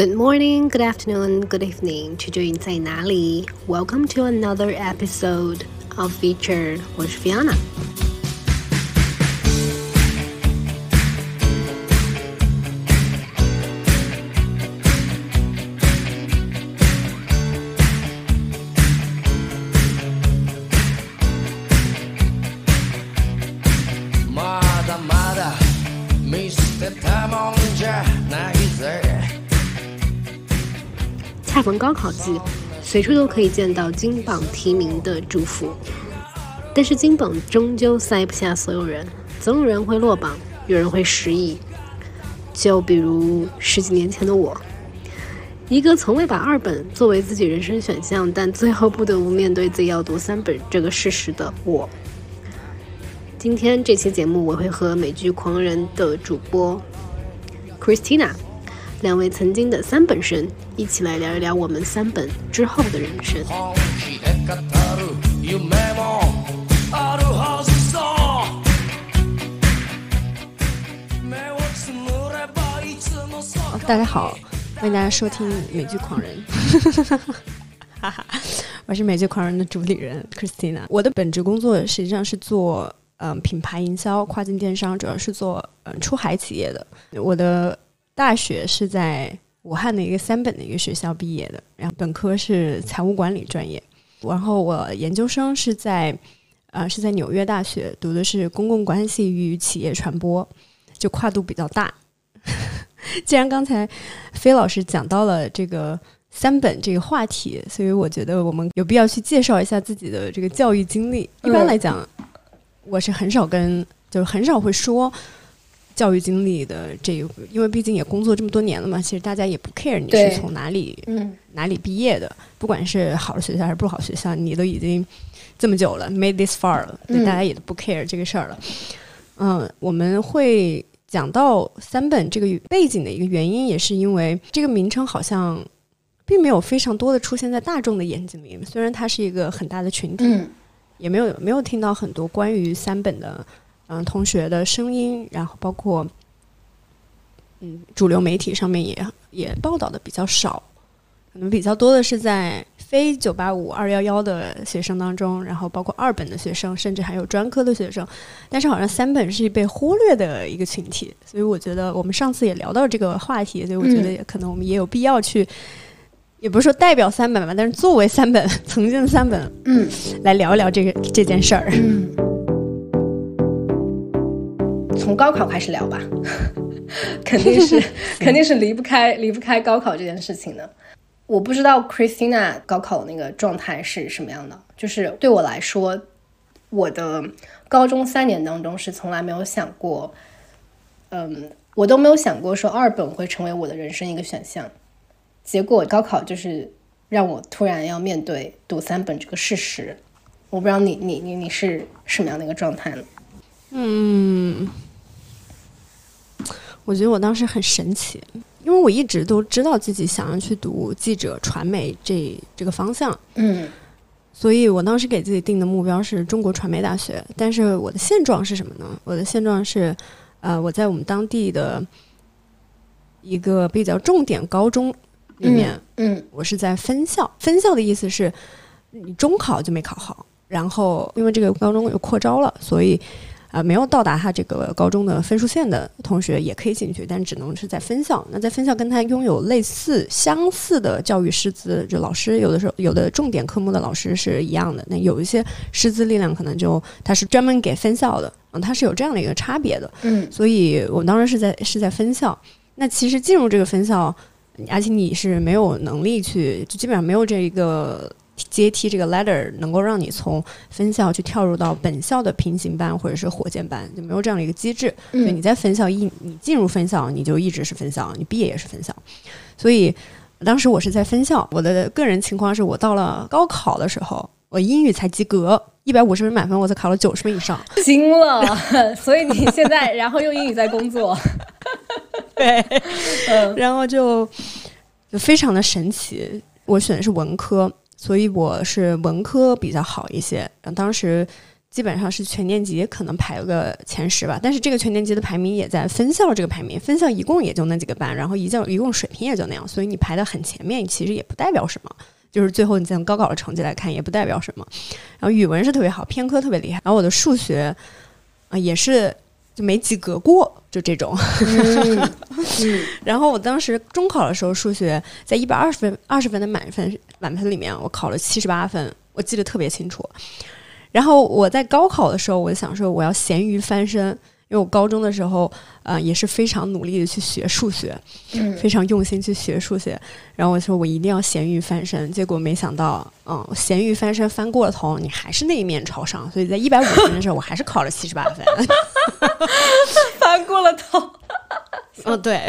Good morning, good afternoon, good evening，取决于你在哪里。Welcome to another episode of Feature，我是 Fiona。 高考季，随处都可以见到金榜题名的祝福。但是金榜终究塞不下所有人，总有人会落榜，有人会失意。就比如十几年前的我，一个从未把二本作为自己人生选项，但最后不得不面对自己要读三本这个事实的我。今天这期节目，我会和美剧狂人的主播 Christina 两位曾经的三本生一起来聊一聊我们三本之后的人生。本気で語る夢もあるはずさ目をつむればいつもそ哦大家好，欢迎大家收听美剧狂人，哈哈，我是美剧狂人的主理人 Christina。我的本职工作实际上是做嗯、品牌营销、跨境电商，主要是做嗯、出海企业的。我的 大学是在武汉的一个三本的一个学校毕业的，然后本科是财务管理专业，然后我研究生是在呃是在纽约大学读的是公共关系与企业传播，就跨度比较大。既然刚才飞老师讲到了这个三本这个话题，所以我觉得我们有必要去介绍一下自己的这个教育经历。一般来讲，我是很少跟，就是很少会说教育经历的这一，因为毕竟也工作这么多年了嘛，其实大家也不 care 你是从哪里嗯，哪里毕业的，不管是好的学校还是不好学校，你都已经这么久了，made this far 了，对嗯。大家也都不 care 这个事儿了。嗯，我们会讲到三本这个背景的一个原因，也是因为这个名称好像并没有非常多的出现在大众的眼睛里，虽然它是一个很大的群体，嗯。也没有没有听到很多关于三本的嗯同学的声音，然后包括嗯主流媒体上面也也报道的比较少，可能比较多的是在非九八五二幺幺的学生当中，然后包括二本的学生，甚至还有专科的学生，但是好像三本是被忽略的一个群体，所以我觉得我们上次也聊到这个话题，所以我觉得也可能我们也有必要去。也不是说代表三本吧，但是作为三本曾经的三本，嗯来聊一聊这个这件事儿。嗯，从高考开始聊吧，肯定是 肯定是离不开离不开高考这件事情的。我不知道 Christina 高考那个状态是什么样的，就是对我来说，我的高中三年当中是从来没有想过，嗯，我都没有想过说二本会成为我的人生一个选项。结果高考就是让我突然要面对读三本这个事实。我不知道你你你你是什么样的一个状态呢？嗯，我觉得我当时很神奇，因为我一直都知道自己想要去读记者、传媒这这个方向，嗯所以我当时给自己定的目标是中国传媒大学。但是我的现状是什么呢？我的现状是，呃，我在我们当地的一个比较重点高中里面，嗯我是在分校。分校的意思是你中考就没考好，然后因为这个高中有扩招了，所以啊、呃没有到达他这个高中的分数线的同学也可以进去，但只能是在分校。那在分校跟他拥有类似相似的教育师资，就老师有的时候有的重点科目的老师是一样的，那有一些师资力量可能就他是专门给分校的，嗯，他是有这样的一个差别的。嗯所以我当时是在是在分校。那其实进入这个分校，而且你是没有能力去，就基本上没有这一个阶梯这个 ladder 能够让你从分校去跳入到本校的平行班或者是火箭班，就没有这样的一个机制。所以你嗯在分校一你进入分校，你就一直是分校，你毕业也是分校。所以当时我是在分校，我的个人情况是我到了高考的时候，我英语才及格，一百五十分满分，我才考了九十分以上。惊了，所以你现在然后用英语在工作，对，嗯然后就就非常的神奇。我选的是文科，所以我是文科比较好一些。然后当时基本上是全年级可能排个前十吧，但是这个全年级的排名也在分校这个排名，分校一共也就那几个班，然后一教一共水平也就那样，所以你排的很前面，其实也不代表什么。就是最后你从高考的成绩来看，也不代表什么。然后语文是特别好，偏科特别厉害。然后我的数学啊、也是就没及格过，就这种。嗯 然后我当时中考的时候，数学在一百二十分二十分的满分满分里面，我考了七十八分，我记得特别清楚。然后我在高考的时候，我就想说我要咸鱼翻身，因为我高中的时候，呃，也是非常努力的去学数学，嗯非常用心去学数学。然后我说我一定要咸鱼翻身，结果没想到，嗯，咸鱼翻身翻过了头，你还是那一面朝上。所以在一百五分的时候，我还是考了七十八分。翻过了头。哦，对，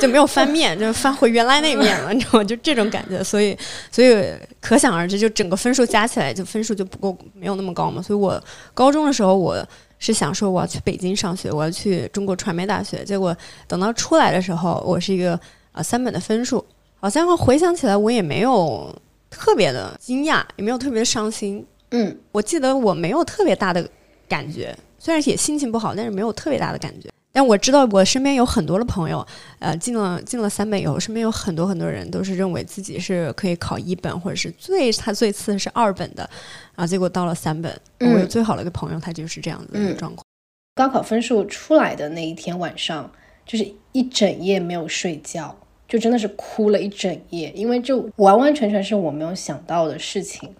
就没有翻面，就翻回原来那一面了，你知道吗？就这种感觉，所以，所以可想而知，就整个分数加起来，就分数就不够，没有那么高嘛。所以我高中的时候，我是想说我要去北京上学，我要去中国传媒大学。结果等到出来的时候，我是一个呃三本的分数，好像回想起来，我也没有特别的惊讶，也没有特别的伤心。嗯我记得我没有特别大的感觉，虽然也心情不好，但是没有特别大的感觉。但我知道我身边有很多的朋友，呃，进了进了三本以后，身边有很多很多人都是认为自己是可以考一本，或者是最他最次是二本的，然后结果到了三本。嗯我有最好的一个朋友，他就是这样子的一个状况。高考分数出来的那一天晚上，就是一整夜没有睡觉，就真的是哭了一整夜，因为就完完全全是我没有想到的事情，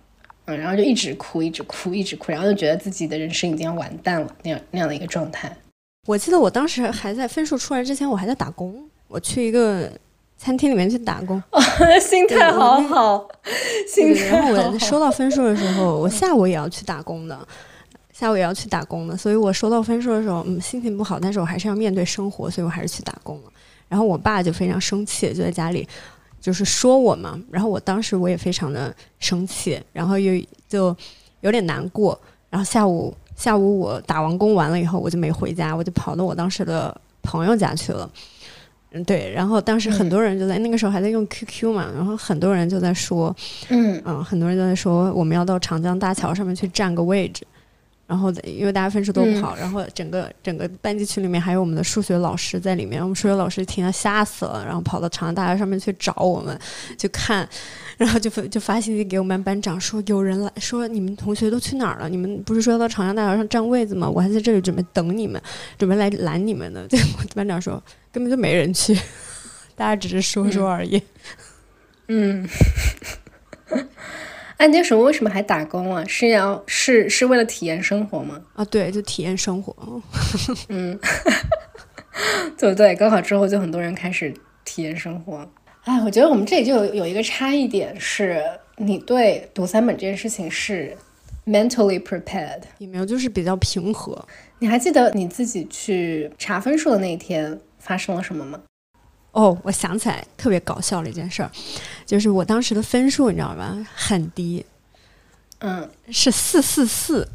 嗯，然后就一直哭，一直哭，一直哭，然后就觉得自己的人生已经要完蛋了那样那样的一个状态。我记得我当时还在分数出来之前，我还在打工，我去一个餐厅里面去打工。心态好好，心态，然后我。收到分数的时候，我 下午也要去打工的，下午也要去打工的，所以我收到分数的时候，嗯，心情不好，但是我还是要面对生活，所以我还是去打工了。然后我爸就非常生气，就在家里就是说我嘛，然后我当时我也非常的生气，然后又就有点难过，然后下午下午我打完工完了以后，我就没回家，我就跑到我当时的朋友家去了。嗯，对，然后当时很多人就在、那个时候还在用 QQ 嘛，然后很多人就在说，嗯嗯，很多人就在说我们要到长江大桥上面去占个位置，然后因为大家分数都不好，然后整个整个班级群里面还有我们的数学老师在里面，我们数学老师听他吓死了，然后跑到长江大学上面去找我们，去看，然后就发就发信息给我们班班长说有人来说你们同学都去哪儿了？你们不是说要到长江大桥上占位子吗？我还在这里准备等你们，准备来拦你们呢。结果班长说根本就没人去，大家只是说说而已。嗯。哎，那时候为什么还打工啊？是要是是为了体验生活吗？啊，对，就体验生活。嗯，对不对？高考之后，就很多人开始体验生活。哎，我觉得我们这里就有有一个差异点是，你对读三本这件事情是 mentally prepared。也没有，就是比较平和。你还记得你自己去查分数的那一天发生了什么吗？哦，我想起来特别搞笑的一件事儿，就是我当时的分数你知道吧，很低，嗯是四四四。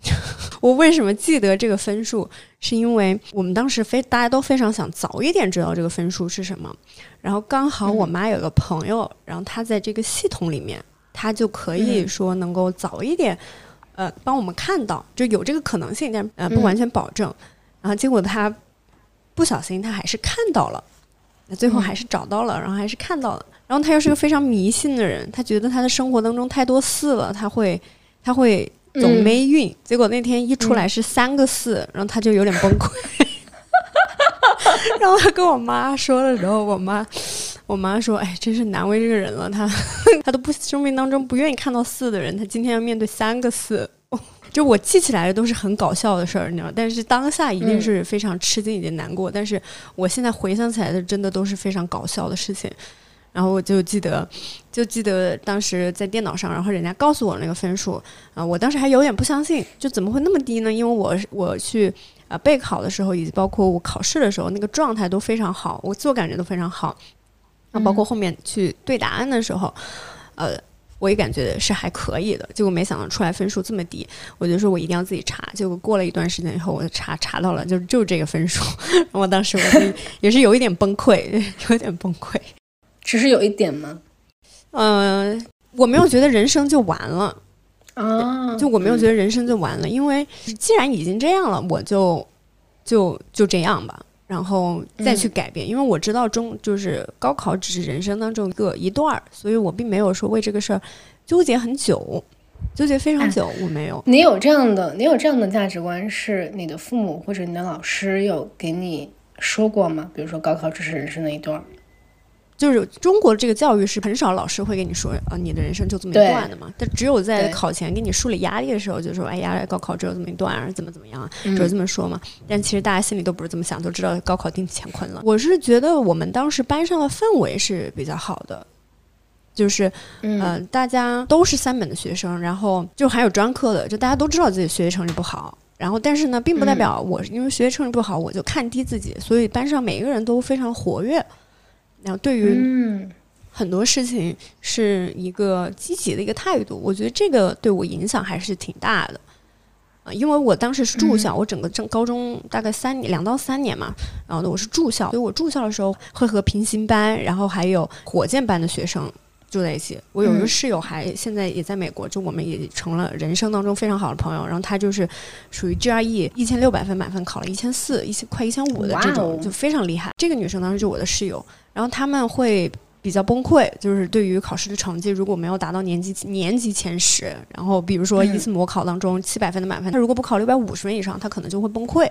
我为什么记得这个分数？是因为我们当时非大家都非常想早一点知道这个分数是什么，然后刚好我妈有个朋友，然后她在这个系统里面，她就可以说能够早一点，呃，帮我们看到，就有这个可能性，但呃不完全保证。然后结果她不小心，她还是看到了，那最后还是找到了，然后还是看到了。然后他又是个非常迷信的人，他觉得他的生活当中太多四了，他会，他会。总嗯霉运，结果那天一出来是三个四，然后他就有点崩溃。然后他跟我妈说的时候，我妈，我妈说：“哎，真是难为这个人了，他 他都不生命当中不愿意看到四的人，他今天要面对三个四。”就我记起来的都是很搞笑的事儿，你知道，但是当下一定是非常吃惊以及难过。但是我现在回想起来的，真的都是非常搞笑的事情。然后我就记得，就记得当时在电脑上，然后人家告诉我那个分数啊、我当时还有点不相信，就怎么会那么低呢？因为我我去啊、备考的时候，以及包括我考试的时候，那个状态都非常好，我自我感觉都非常好。那，包括后面去对答案的时候，呃，我也感觉是还可以的。结果没想到出来分数这么低，我就说我一定要自己查。结果过了一段时间以后，我就查查到了，就就是这个分数。我当时我就 也是有一点崩溃，有点崩溃。只是有一点吗？嗯、我没有觉得人生就完了，啊，就我没有觉得人生就完了，因为既然已经这样了，我就就就这样吧，然后再去改变。因为我知道中就是高考只是人生当中一个一段儿，所以我并没有说为这个事儿纠结很久，纠结非常久，我没有。你有这样的，你有这样的价值观，是你的父母或者你的老师有给你说过吗？比如说高考只是人生的一段儿。就是中国这个教育是很少老师会跟你说啊，你的人生就这么一段的嘛。但只有在考前给你树立压力的时候，就说哎呀，高考只有这么一段啊，怎么怎么样啊，嗯只有这么说嘛。但其实大家心里都不是这么想，都知道高考定乾坤了。我是觉得我们当时班上的氛围是比较好的。就是，嗯呃，大家都是三本的学生，然后就还有专科的，就大家都知道自己学习成绩不好，然后但是呢，并不代表我因为学习成绩不好我就看低自己，所以班上每一个人都非常活跃，然后对于嗯很多事情是一个积极的一个态度，我觉得这个对我影响还是挺大的。啊，因为我当时是住校，我整个正高中大概三年两到三年嘛，然后呢我是住校，所以我住校的时候会和平行班，然后还有火箭班的学生住在一起。我有一个嗯室友还现在也在美国，就我们也成了人生当中非常好的朋友。然后他就是属于 GRE 一千六百分满分考了一千四，一千快一千五的这种，哦就非常厉害。这个女生当时就我的室友，然后他们会。比较崩溃，就是对于考试的成绩如果没有达到年级年级前十，然后比如说一次模考当中七百分的满分，他如果不考六百五十分以上，他可能就会崩溃。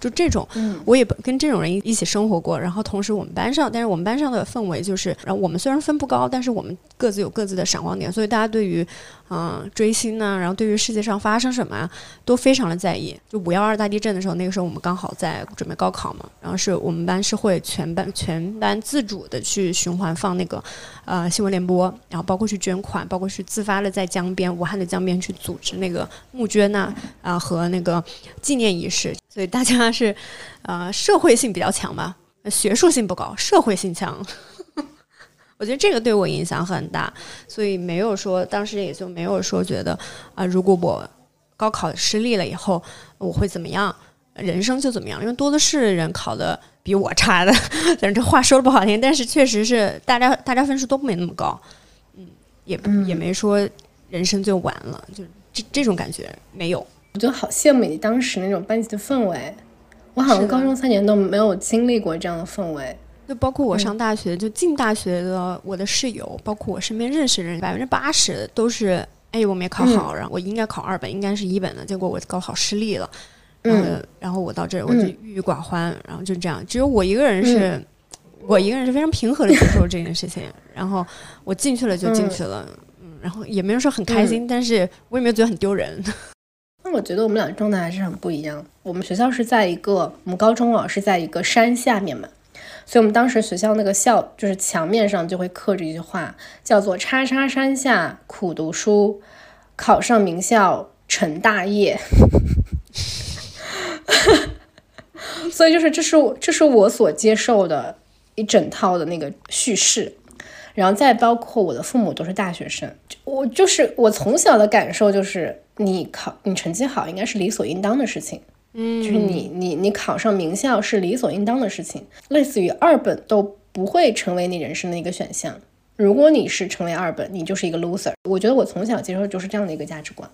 就这种，嗯我也跟这种人一一起生活过。然后同时我们班上，但是我们班上的氛围就是，然后我们虽然分不高，但是我们各自有各自的闪光点，所以大家对于嗯、追星呢，然后对于世界上发生什么啊，都非常的在意。就五幺二大地震的时候，那个时候我们刚好在准备高考嘛，然后是我们班是会全班全班自主的去循环放那个呃新闻联播，然后包括去捐款，包括去自发的在江边武汉的江边去组织那个募捐呐啊、和那个纪念仪式，所以大家是呃社会性比较强吧，学术性不高，社会性强。我觉得这个对我影响很大，所以没有说当时也就没有说觉得啊、如果我高考失利了以后我会怎么样，人生就怎么样，因为多的是人考的比我差的，反正这话说的不好听，但是确实是大家大家分数都没那么高，嗯，也也没说人生就完了，就这这种感觉没有。我就好羡慕你当时那种班级的氛围，我好像高中三年都没有经历过这样的氛围。就包括我上大学，就进大学的我的室友，包括我身边认识的人，百分之八十都是，哎，我没考好，然后我应该考二本，应该是一本的，结果我高考失利了，然后、然后我到这儿我就嗯。郁郁寡欢，然后就这样，只有我一个人是，我一个人是非常平和的接受这件事情，然后我进去了就进去了，嗯，然后也没有说很开心，但是我也没有觉得很丢人，那我觉得我们俩状态还是很不一样。我们学校是在一个，我们高中啊是在一个山下面嘛，所以我们当时学校那个校就是墙面上就会刻着一句话，叫做“叉叉山下苦读书，考上名校成大业”。所以就是这是这是我所接受的一整套的那个叙事。然后再包括我的父母都是大学生，我就是我从小的感受就是，你考你成绩好应该是理所应当的事情，嗯，就是你你你考上名校是理所应当的事情，类似于二本都不会成为你人生的一个选项。如果你是成为二本，你就是一个 loser。我觉得我从小接受就是这样的一个价值观，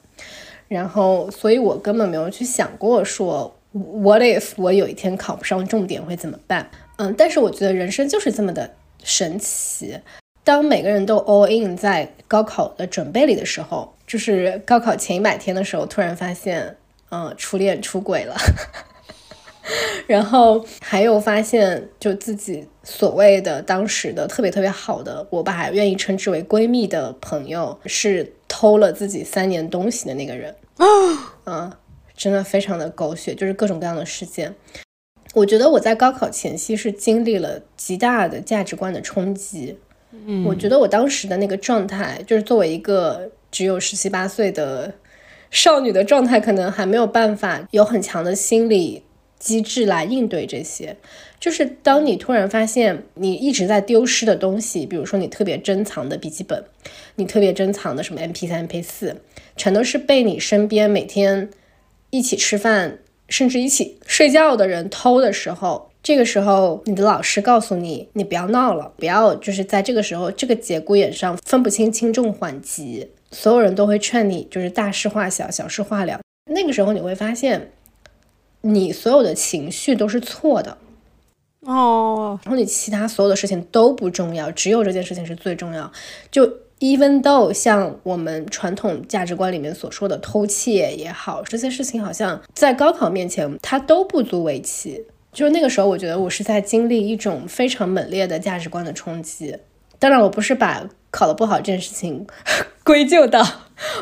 然后所以我根本没有去想过说 what if 我有一天考不上重点会怎么办？嗯，但是我觉得人生就是这么的神奇。当每个人都 all in 在高考的准备里的时候，就是高考前一百天的时候，突然发现，嗯、初恋出轨了，然后还有发现，就自己所谓的当时的特别特别好的，我把愿意称之为闺蜜的朋友，是偷了自己三年东西的那个人啊，嗯，真的非常的狗血，就是各种各样的事件。我觉得我在高考前夕是经历了极大的价值观的冲击。嗯，我觉得我当时的那个状态，就是作为一个只有十七八岁的少女的状态，可能还没有办法有很强的心理机制来应对这些。就是当你突然发现你一直在丢失的东西，比如说你特别珍藏的笔记本，你特别珍藏的什么 MP 三、MP 四，全都是被你身边每天一起吃饭，甚至一起睡觉的人偷的时候，这个时候你的老师告诉你，你不要闹了，不要就是在这个时候这个节骨眼上分不清轻重缓急，所有人都会劝你就是大事化小，小事化了。那个时候你会发现，你所有的情绪都是错的，哦，然后你其他所有的事情都不重要，只有这件事情是最重要。就 even though 像我们传统价值观里面所说的偷窃也好，这些事情好像在高考面前它都不足为奇。就是那个时候，我觉得我是在经历一种非常猛烈的价值观的冲击。当然，我不是把考得不好这件事情 归咎到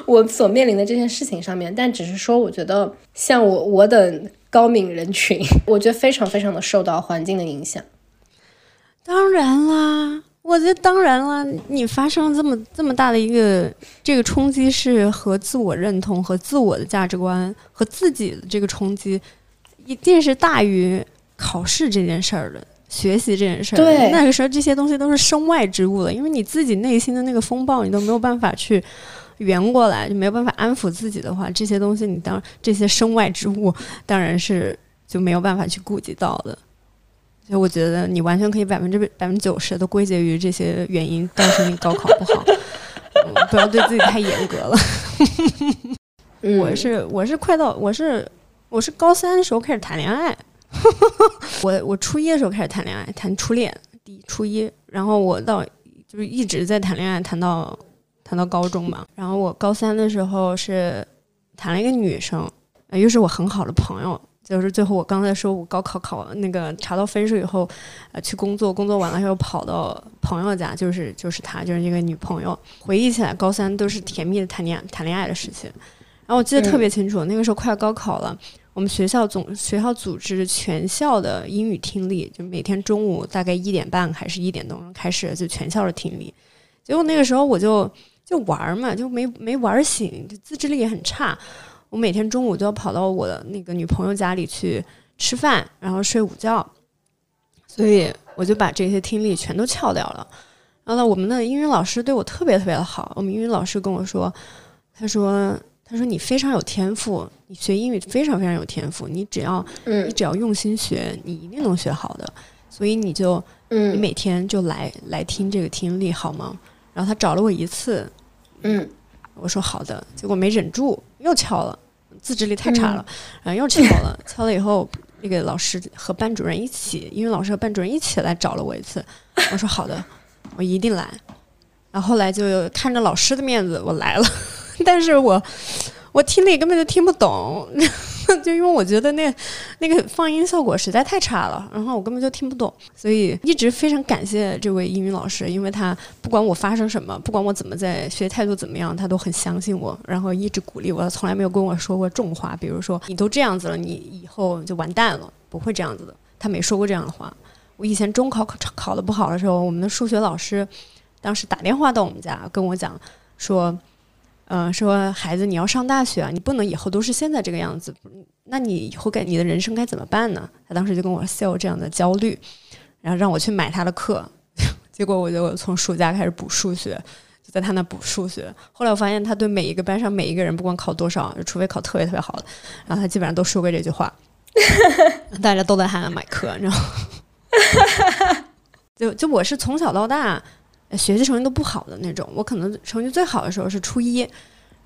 我所面临的这件事情上面，但只是说，我觉得像我我等高敏人群，我觉得非常非常的受到环境的影响。当然啦，我觉得当然啦，你发生了这么这么大的一个这个冲击，是和自我认同、和自我的价值观、和自己的这个冲击，一定是大于考试这件事儿的。学习这件事儿，对那个时候这些东西都是身外之物了，因为你自己内心的那个风暴，你都没有办法去圆过来，就没有办法安抚自己的话，这些东西你当这些身外之物，当然是就没有办法去顾及到的。所以我觉得你完全可以百分之百分之九十都归结于这些原因，但是你高考不好。嗯 不要对自己太严格了。嗯，我是我是快到我是我是高三的时候开始谈恋爱，我我初一的时候开始谈恋爱，谈初恋，第初一，然后我到就是一直在谈恋爱，谈到谈到高中嘛。然后我高三的时候是谈了一个女生，呃又是我很好的朋友。就是最后我刚才说我高考考那个查到分数以后，呃去工作，工作完了又跑到朋友家，就是就是她就是一个女朋友。回忆起来，高三都是甜蜜的谈恋爱谈恋爱的事情。然后我记得特别清楚，那个时候快要高考了，我们学校总学校组织全校的英语听力，就每天中午大概一点半还是一点钟开始，就全校的听力。结果那个时候我就就玩嘛，就没没玩醒，就自制力也很差。我每天中午都要跑到我的那个女朋友家里去吃饭，然后睡午觉，所以我就把这些听力全都翘掉了。然后呢，我们的英语老师对我特别特别的好。我们英语老师跟我说，他说他说你非常有天赋，你学英语非常非常有天赋，你只要你嗯只要用心学，你一定能学好的。所以你就你嗯每天就来来听这个听力好吗？然后他找了我一次，嗯我说好的，结果没忍住又翘了，自制力太差了，然后又翘了，翘了以后，那个老师和班主任一起，英语老师和班主任一起来找了我一次，我说好的，我一定来。然后后来就看着老师的面子，我来了，但是我我听力根本就听不懂，就因为我觉得那那个放音效果实在太差了，然后我根本就听不懂，所以一直非常感谢这位英语老师，因为他不管我发生什么，不管我怎么在学态度怎么样，他都很相信我，然后一直鼓励我，从来没有跟我说过重话，比如说你都这样子了，你以后就完蛋了，不会这样子的，他没说过这样的话。我以前中考考考得不好的时候，我们的数学老师当时打电话到我们家跟我讲说，呃，说孩子你要上大学啊，你不能以后都是现在这个样子，那你以后该你的人生该怎么办呢？他当时就跟我 sell 这样的焦虑，然后让我去买他的课，结果我就从暑假开始补数学。就在他那补数学，后来我发现他对每一个班上每一个人，不管考多少，除非考特别特别好的，然后他基本上都说过这句话，大家都在喊他买课，你知道吗？就就我是从小到大呃学习成绩都不好的那种，我可能成绩最好的时候是初一，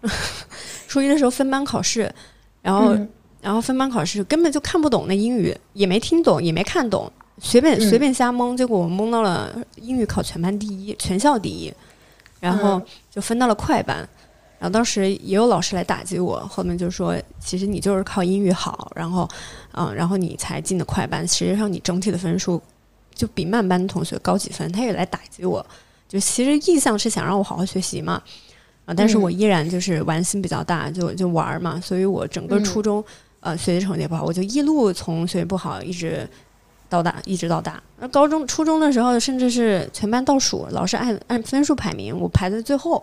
初一的时候分班考试，然后、嗯然后分班考试根本就看不懂那英语，也没听懂，也没看懂，随便嗯随便瞎蒙，结果我蒙到了英语考全班第一，全校第一，然后嗯就分到了快班。然后当时也有老师来打击我，后面就说，其实你就是靠英语好，然后，嗯，然后你才进的快班。实际上你整体的分数就比慢班的同学高几分。他也来打击我，就其实意向是想让我好好学习嘛，啊，但是我依然就是玩心比较大，就就玩儿嘛。所以我整个嗯初中、呃学习成绩也不好，我就一路从学习不好一直到大，一直到大。那高中、初中的时候，甚至是全班倒数，老师按按分数排名，我排在最后。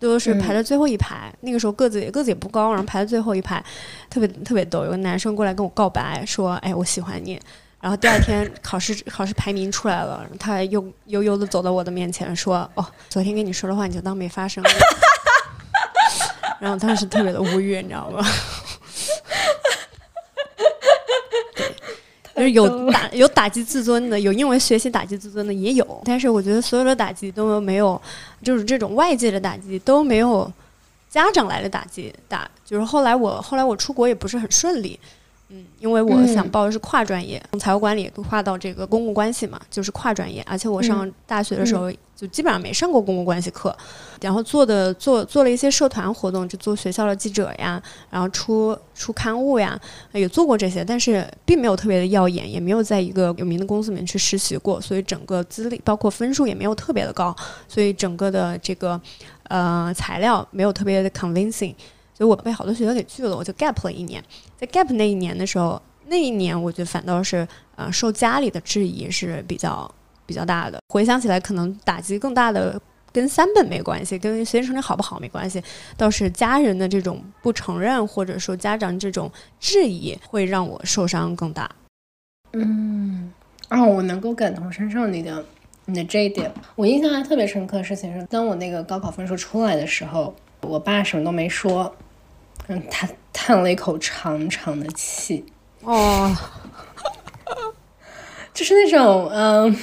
都是排在最后一排，那个时候个子也个子也不高，然后排在最后一排，特别特别逗。有个男生过来跟我告白，说：“哎，我喜欢你。”然后第二天考试考试排名出来了，他还悠悠悠的走到我的面前说：“哦，昨天跟你说的话你就当没发生。” 然后当时特别的无语，你知道吗？对就是有打有打击自尊的，有因为学习打击自尊的也有，但是我觉得所有的打击都没有，就是这种外界的打击都没有家长来的打击大。就是后来我后来我出国也不是很顺利，嗯，因为我想报的是跨专业，从财务管理跨到这个公共关系嘛，就是跨专业，而且我上大学的时候就基本上没上过公共关系课，然后做的做做了一些社团活动，就做学校的记者呀，然后出出刊物呀，也做过这些，但是并没有特别的耀眼，也没有在一个有名的公司里面去实习过，所以整个资历包括分数也没有特别的高，所以整个的这个呃材料没有特别的 convincing。所以我被好多学校给拒了，我就 gap 了一年。在 gap 那一年的时候，那一年我觉得反倒是呃受家里的质疑是比较比较大的。回想起来，可能打击更大的跟三本没关系，跟学习成绩好不好没关系，倒是家人的这种不承认或者说家长这种质疑会让我受伤更大。嗯，哦，我能够感同身受你的你的这一点。我印象还特别深刻的事情是，当我那个高考分数出来的时候，我爸什么都没说。嗯，他叹了一口长长的气，哦，就是那种嗯，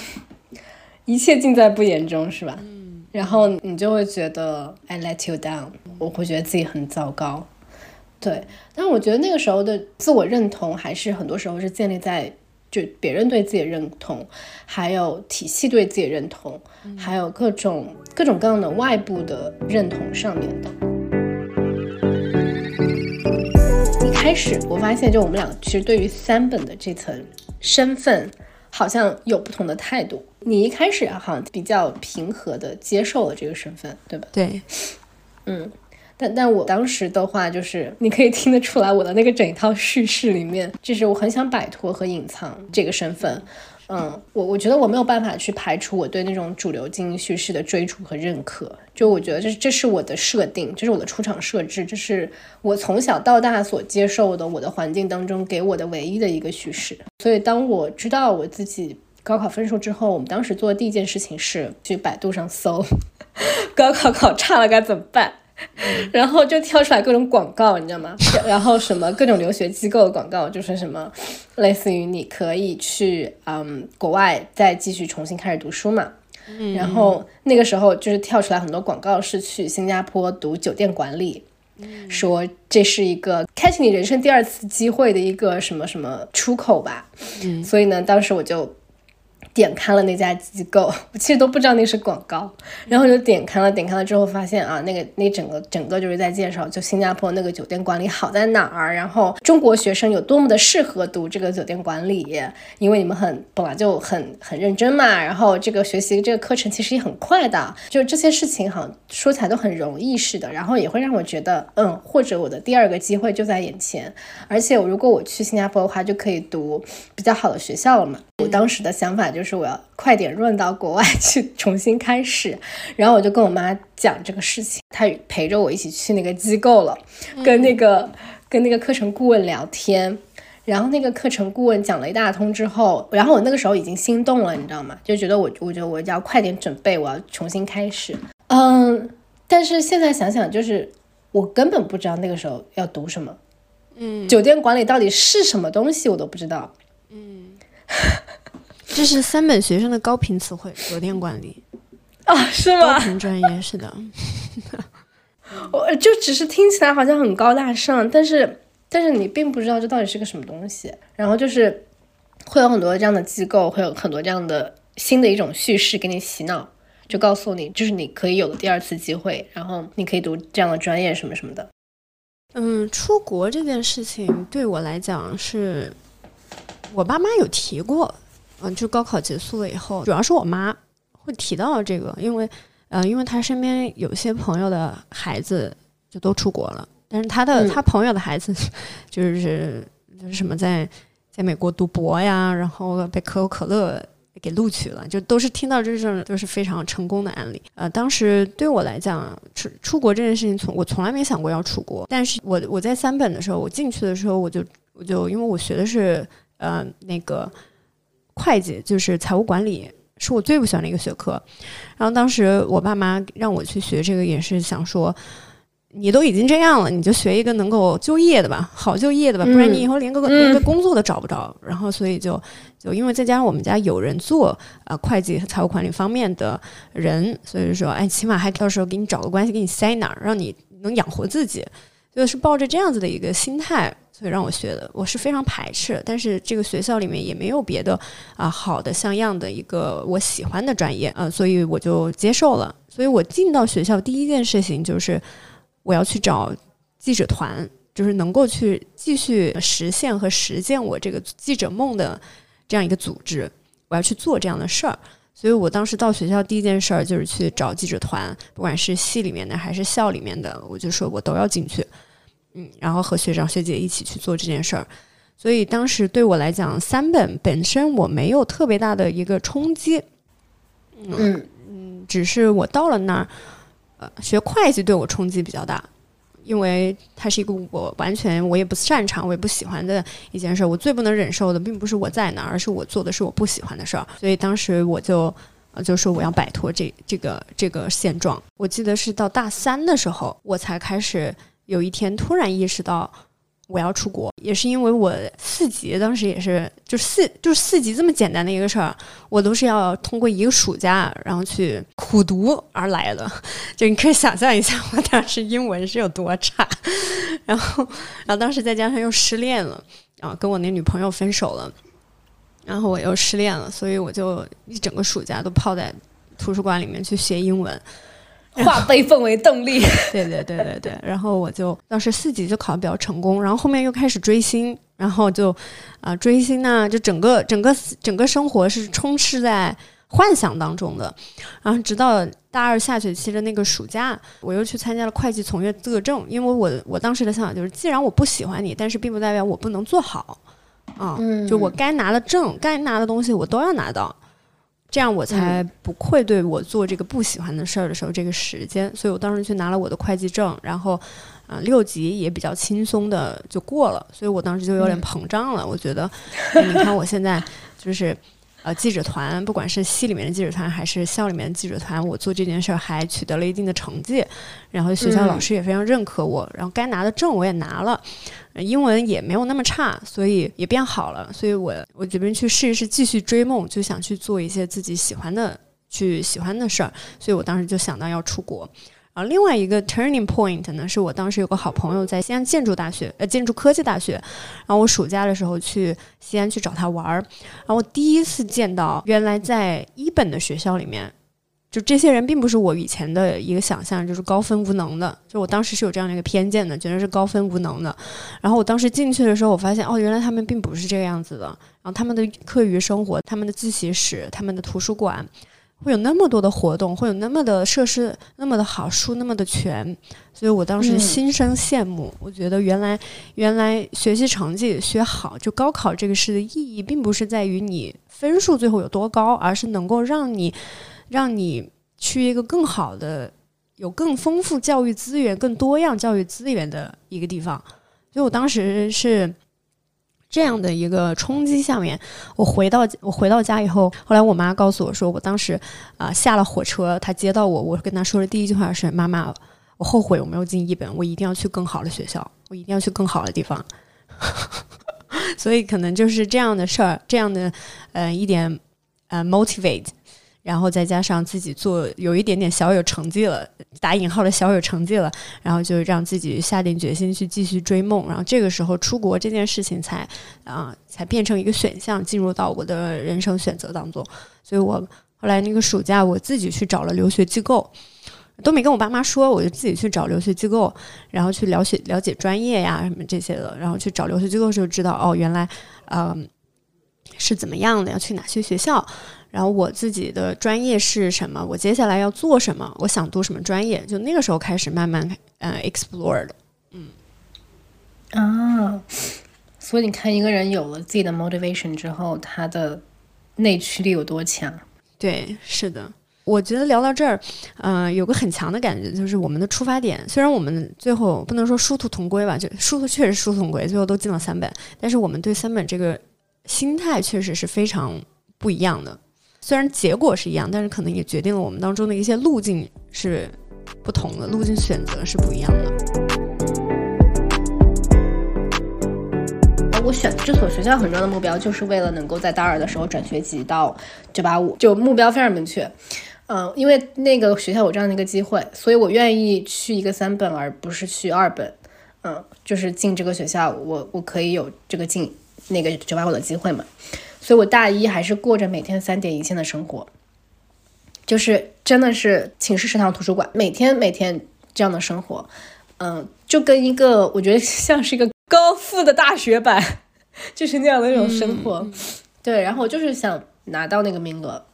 一切尽在不言中，是吧？嗯，然后你就会觉得 I let you down，我会觉得自己很糟糕，对。但我觉得那个时候的自我认同，还是很多时候是建立在就别人对自己的认同，还有体系对自己认同，还有各种各种各样的外部的认同上面的。开始，我发现就我们俩其实对于三本的这层身份，好像有不同的态度。你一开始好像比较平和的接受了这个身份，对吧？对，嗯，但但我当时的话，就是你可以听得出来，我的那个整一套叙事里面，就是我很想摆脱和隐藏这个身份。嗯，我我觉得我没有办法去排除我对那种主流经济叙事的追逐和认可，就我觉得这这是我的设定，这是我的出场设置，这是我从小到大所接受的我的环境当中给我的唯一的一个叙事。所以当我知道我自己高考分数之后，我们当时做的第一件事情是去百度上搜 高考考差了该怎么办。然后就跳出来各种广告，你知道吗？然后什么各种留学机构的广告，就是什么类似于你可以去嗯国外再继续重新开始读书嘛。然后那个时候就是跳出来很多广告，是去新加坡读酒店管理，说这是一个开启你人生第二次机会的一个什么什么出口吧。所以呢，当时我就。点开了那家机构，我 其实都不知道那是广告，然后就点开了，点开了之后发现啊，那个那整个整个就是在介绍，就新加坡那个酒店管理好在哪儿，然后中国学生有多么的适合读这个酒店管理，因为你们很本来就很很认真嘛，然后这个学习这个课程其实也很快的，就这些事情好像说起来都很容易似的，然后也会让我觉得，嗯，或者我的第二个机会就在眼前，而且如果我去新加坡的话，就可以读比较好的学校了嘛。我当时的想法就是。我要快点润到国外 去重新开始，然后我就跟我妈讲这个事情，她陪着我一起去那个机构了，跟那个跟那个课程顾问聊天，然后那个课程顾问讲了一大通之后，然后我那个时候已经心动了，你知道吗？就觉得我我觉得我要快点准备，我要重新开始。嗯，但是现在想想，就是我根本不知道那个时候要读什么，嗯，酒店管理到底是什么东西，我都不知道，嗯。这是三本学生的高频词汇，酒店管理啊，是吗？高频专业是的，我就只是听起来好像很高大上，但是但是你并不知道这到底是个什么东西。然后就是会有很多这样的机构，会有很多这样的新的一种叙事给你洗脑，就告诉你，就是你可以有第二次机会，然后你可以读这样的专业什么什么的。嗯，出国这件事情对我来讲是，我爸妈有提过。嗯，就高考结束了以后，主要是我妈会提到这个，因为，呃，因为她身边有些朋友的孩子就都出国了，但是她的她朋友的孩子 就是就是什么在在美国读博呀，然后被可口可乐给录取了，就都是听到这种都是非常成功的案例。呃，当时对我来讲，出出国这件事情，从我从来没想过要出国，但是我我在三本的时候，我进去的时候，我就我就因为我学的是呃那个。会计就是财务管理，是我最不喜欢的一个学科。然后当时我爸妈让我去学这个，也是想说，你都已经这样了，你就学一个能够就业的吧，好就业的吧，不然你以后连个、嗯连个工作都找不着。然后所以就就因为再加上我们家有人做呃会计和财务管理方面的人，所以说哎，起码还到时候给你找个关系给你塞哪儿，让你能养活自己。就是抱着这样子的一个心态，所以让我学的，我是非常排斥。但是这个学校里面也没有别的啊、好的像样的一个我喜欢的专业，呃，所以我就接受了。所以我进到学校第一件事情就是我要去找记者团，就是能够去继续实现和实践我这个记者梦的这样一个组织，我要去做这样的事儿。所以我当时到学校第一件事儿就是去找记者团，不管是系里面的还是校里面的，我就说我都要进去，嗯，然后和学长学姐一起去做这件事儿。所以当时对我来讲，三本本身我没有特别大的一个冲击，嗯。嗯只是我到了那儿，呃，学会计对我冲击比较大，因为它是一个我完全我也不擅长，我也不喜欢的一件事。我最不能忍受的，并不是我在哪儿，而是我做的是我不喜欢的事儿。所以当时我就呃就说我要摆脱这这个这个现状。我记得是到大三的时候，我才开始有一天突然意识到。我要出国，也是因为我四级当时也是，就四就四级这么简单的一个事儿，我都是要通过一个暑假，然后去苦读而来的。就你可以想象一下，我当时英文是有多差，然后，然后当时再加上又失恋了，然后跟我那女朋友分手了，然后我又失恋了，所以我就一整个暑假都泡在图书馆里面去学英文。化悲愤为动力。对对对对对，然后我就当时四级就考的比较成功，然后后面又开始追星，然后就啊、追星呢，就整个整个整个生活是充斥在幻想当中的，然后直到大二下学期的那个暑假，我又去参加了会计从业资格证，因为我我当时的想法就是，既然我不喜欢你，但是并不代表我不能做好啊，嗯就我该拿的证、该拿的东西我都要拿到。这样我才不愧对我做这个不喜欢的事儿的时候这个时间，所以我当时去拿了我的会计证，然后，啊、六级也比较轻松的就过了，所以我当时就有点膨胀了。我觉得，哎你看我现在就是，呃，记者团，不管是系里面的记者团还是校里面的记者团，我做这件事儿还取得了一定的成绩，然后学校老师也非常认可我，然后该拿的证我也拿了。呃英文也没有那么差，所以也变好了。所以我我决定去试一试，继续追梦，就想去做一些自己喜欢的、去喜欢的事儿。所以我当时就想到要出国。然后另外一个 turning point 呢，是我当时有个好朋友在西安建筑大学，呃，建筑科技大学。然后我暑假的时候去西安去找他玩儿，然后我第一次见到原来在一本的学校里面。就这些人并不是我以前的一个想象，就是高分无能的。就我当时是有这样的一个偏见的，觉得是高分无能的。然后我当时进去的时候，我发现哦，原来他们并不是这个样子的。然后他们的课余生活、他们的自习室、他们的图书馆，会有那么多的活动，会有那么的设施，那么的好，书那么的全。所以我当时嗯心生羡慕。我觉得原来原来学习成绩学好，就高考这个事的意义，并不是在于你分数最后有多高，而是能够让你让你去一个更好的。有更丰富教育资源、更多样教育资源的一个地方，所以我当时是这样的一个冲击下面，我回到我回到家以后，后来我妈告诉我说，我当时啊、下了火车，她接到我，我跟她说的第一句话是：“妈妈，我后悔我没有进一本，我一定要去更好的学校，我一定要去更好的地方。” 所以可能就是这样的事儿，这样的呃一点呃 motivate。然后再加上自己做有一点点小有成绩了，打引号的小有成绩了，然后就让自己下定决心去继续追梦。然后这个时候出国这件事情才啊、才变成一个选项，进入到我的人生选择当中。所以我后来那个暑假我自己去找了留学机构，都没跟我爸妈说，我就自己去找留学机构，然后去了解了解专业呀什么这些的。然后去找留学机构的时候知道，哦，原来嗯、是怎么样的，要去哪些学校。然后我自己的专业是什么？我接下来要做什么？我想读什么专业？就那个时候开始慢慢呃 explore 的。嗯啊，所以你看，一个人有了自己的 motivation 之后，他的内驱力有多强？对，是的。我觉得聊到这儿，呃，有个很强的感觉，就是我们的出发点。虽然我们最后不能说殊途同归吧，就殊途确实殊途同归，最后都进了三本，但是我们对三本这个心态确实是非常不一样的。虽然结果是一样，但是可能也决定了我们当中的一些路径是不同的路径选择是不一样的。我选这所学校很重要的目标，就是为了能够在大二的时候转学籍到九八五，就目标非常明确。嗯，因为那个学校有这样的一个机会，所以我愿意去一个三本，而不是去二本。嗯，就是进这个学校，我我可以有这个进那个九八五的机会嘛。所以我大一还是过着每天三点一线的生活，就是真的是寝室、食堂、图书馆，每天每天这样的生活。嗯，就跟一个我觉得像是一个高富的大学版，就是那样的一种生活。对，然后我就是想拿到那个名额，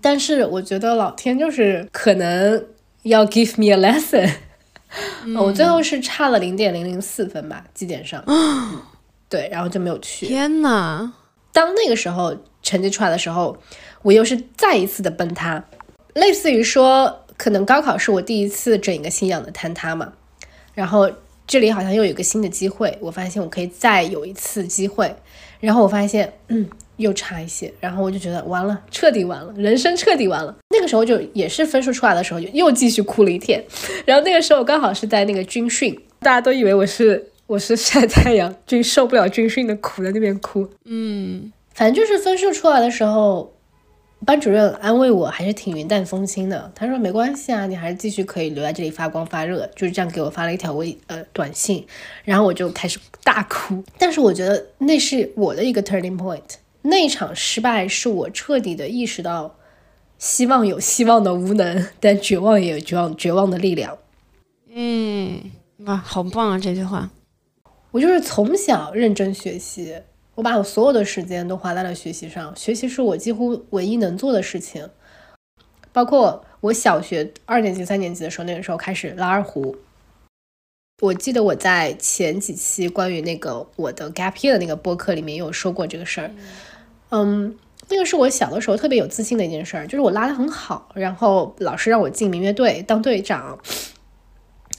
但是我觉得老天就是可能要 give me a lesson。我最后是差了零点零零四分吧，绩点上。嗯对，然后就没有去。天呐，当那个时候成绩出来的时候，我又是再一次的崩塌，类似于说，可能高考是我第一次整一个信仰的坍塌嘛。然后这里好像又有一个新的机会，我发现我可以再有一次机会，然后我发现，嗯，又差一些，然后我就觉得完了，彻底完了，人生彻底完了。那个时候就也是分数出来的时候，又继续哭了一天。然后那个时候刚好是在那个军训，大家都以为我是我是晒太阳，军受不了军训的苦，在那边哭。嗯，反正就是分数出来的时候，班主任安慰我还是挺云淡风轻的。他说没关系啊，你还是继续可以留在这里发光发热，就是这样给我发了一条微呃短信，然后我就开始大哭。但是我觉得那是我的一个 turning point，那场失败是我彻底的意识到，希望有希望的无能，但绝望也有绝望绝望的力量。嗯，哇，好棒啊这句话。我就是从小认真学习，我把我所有的时间都花在了学习上，学习是我几乎唯一能做的事情。包括我小学二年级、三年级的时候，那个时候开始拉二胡。我记得我在前几期关于那个我的 gap year 的那个播客里面有说过这个事儿。嗯，那个是我小的时候特别有自信的一件事儿，就是我拉的很好，然后老师让我进民乐队当队长。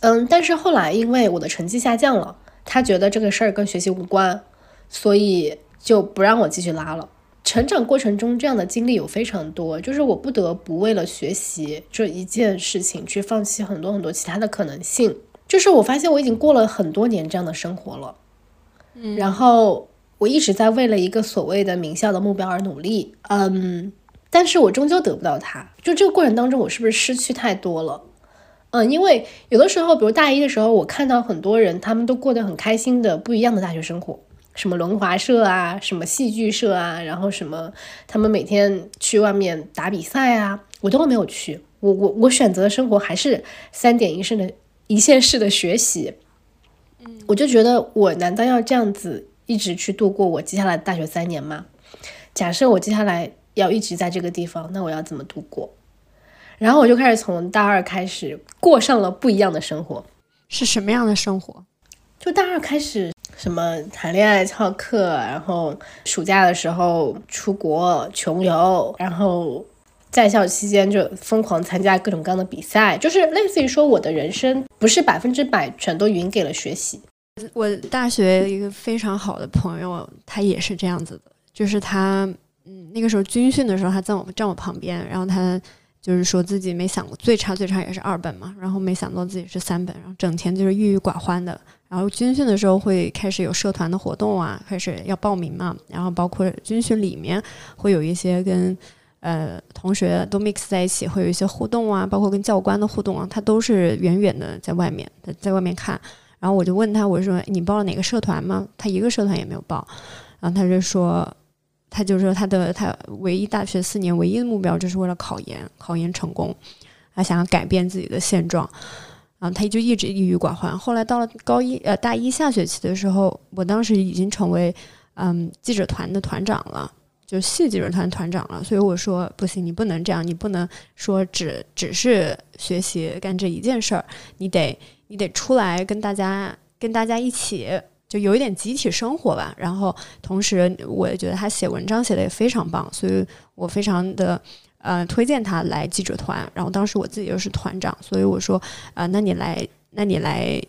嗯，但是后来因为我的成绩下降了。他觉得这个事儿跟学习无关，所以就不让我继续拉了。成长过程中这样的经历有非常多，就是我不得不为了学习这一件事情去放弃很多很多其他的可能性。就是我发现我已经过了很多年这样的生活了，嗯，然后我一直在为了一个所谓的名校的目标而努力，嗯，但是我终究得不到它。就这个过程当中，我是不是失去太多了？嗯，因为有的时候，比如大一的时候，我看到很多人，他们都过得很开心的不一样的大学生活，什么轮滑社啊，什么戏剧社啊，然后什么他们每天去外面打比赛啊，我都没有去。我我我选择的生活还是三点一线的一线式的学习。嗯，我就觉得我难道要这样子一直去度过我接下来的大学三年吗？假设我接下来要一直在这个地方，那我要怎么度过？然后我就开始从大二开始过上了不一样的生活，是什么样的生活？就大二开始什么谈恋爱、翘课，然后暑假的时候出国穷游，然后在校期间就疯狂参加各种各样的比赛，就是类似于说我的人生不是百分之百全都匀给了学习。我大学一个非常好的朋友，他也是这样子的，就是他嗯那个时候军训的时候，他在我站我旁边，然后他。就是说自己没想过最差最差也是二本嘛，然后没想到自己是三本，然后整天就是郁郁寡欢的。然后军训的时候会开始有社团的活动啊，开始要报名嘛，然后包括军训里面会有一些跟呃同学都 mix 在一起，会有一些互动啊，包括跟教官的互动啊，他都是远远的在外面，在外面看。然后我就问他，我说你报了哪个社团吗？他一个社团也没有报，然后他就说。他就说他的他唯一大学四年唯一的目标就是为了考研，考研成功，他想要改变自己的现状，然后他就一直郁郁寡欢。后来到了高一呃大一下学期的时候，我当时已经成为嗯记者团的团长了，就系记者团团长了。所以我说不行，你不能这样，你不能说只只是学习干这一件事儿，你得你得出来跟大家跟大家一起。就有一点集体生活吧，然后同时我也觉得他写文章写的也非常棒，所以我非常的呃推荐他来记者团。然后当时我自己又是团长，所以我说啊，那你来，那你来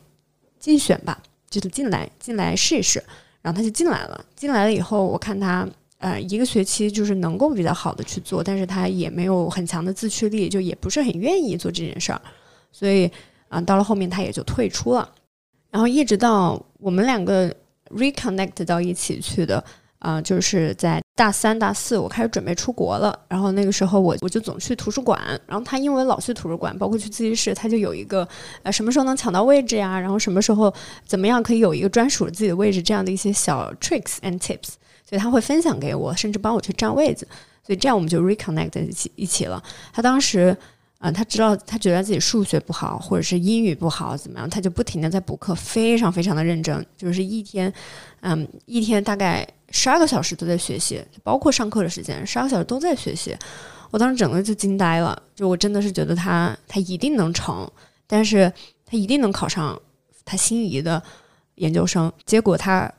竞选吧，就是进来进来试一试。然后他就进来了，进来了以后，我看他呃一个学期就是能够比较好的去做，但是他也没有很强的自驱力，就也不是很愿意做这件事儿。所以啊、到了后面他也就退出了。然后一直到我们两个 reconnect 到一起去的，啊、就是在大三、大四，我开始准备出国了。然后那个时候我我就总去图书馆，然后他因为老去图书馆，包括去自习室，他就有一个呃什么时候能抢到位置呀，然后什么时候怎么样可以有一个专属自己的位置，这样的一些小 tricks and tips，所以他会分享给我，甚至帮我去占位子。所以这样我们就 reconnect 一起一起了。他当时。啊、他知道他觉得自己数学不好，或者是英语不好，怎么样，他就不停的在补课，非常非常的认真，就是一天，嗯，一天大概十二个小时都在学习，包括上课的时间，十二个小时都在学习。我当时整个就惊呆了，就我真的是觉得他他一定能成，但是他一定能考上他心仪的研究生。结果他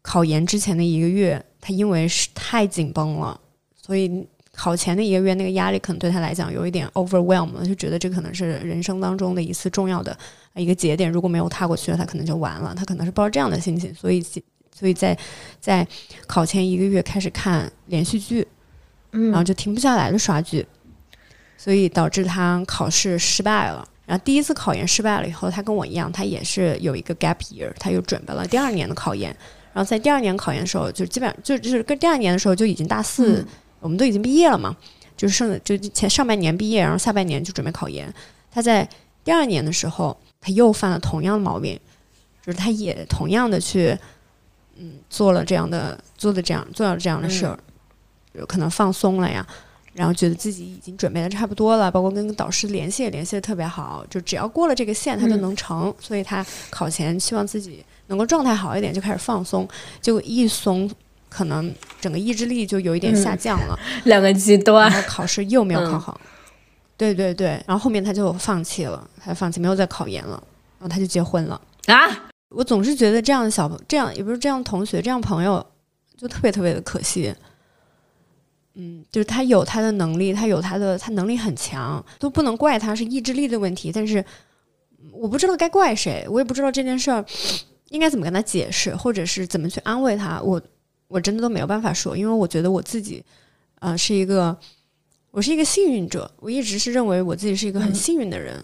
考研之前的一个月，他因为是太紧绷了，所以考前的一个月，那个压力可能对他来讲有一点 overwhelm 了，就觉得这可能是人生当中的一次重要的一个节点，如果没有踏过去，他可能就完了。他可能是抱着这样的心情，所以所以在在考前一个月开始看连续剧，嗯然后就停不下来的刷剧，所以导致他考试失败了。然后第一次考研失败了以后，他跟我一样，他也是有一个 gap year，他又准备了第二年的考研。然后在第二年考研的时候，就基本上就就是跟第二年的时候就已经大四，嗯我们都已经毕业了嘛，就是剩就前上半年毕业，然后下半年就准备考研。他在第二年的时候，他又犯了同样的毛病，就是他也同样的去，嗯，做了这样的做的这样做了这样的事儿，有可能放松了呀，然后觉得自己已经准备的差不多了，包括跟导师联系也联系的特别好，就只要过了这个线，他就能成。所以他考前希望自己能够状态好一点，就开始放松，结果一松。可能整个意志力就有一点下降了，两个极端然，后考试又没有考好，对对对，然后后面他就放弃了，他放弃没有再考研了，然后他就结婚了。啊，我总是觉得这样的小朋这样也不是这样的同学，这样朋友就特别特别的可惜。嗯，就是他有他的能力，他有他的他能力很强，都不能怪他是意志力的问题。但是嗯我不知道该怪谁，我也不知道这件事儿应该怎么跟他解释，或者是怎么去安慰他。我我真的都没有办法说，因为我觉得我自己，呃，是一个我是一个幸运者，我一直是认为我自己是一个很嗯。幸运的人，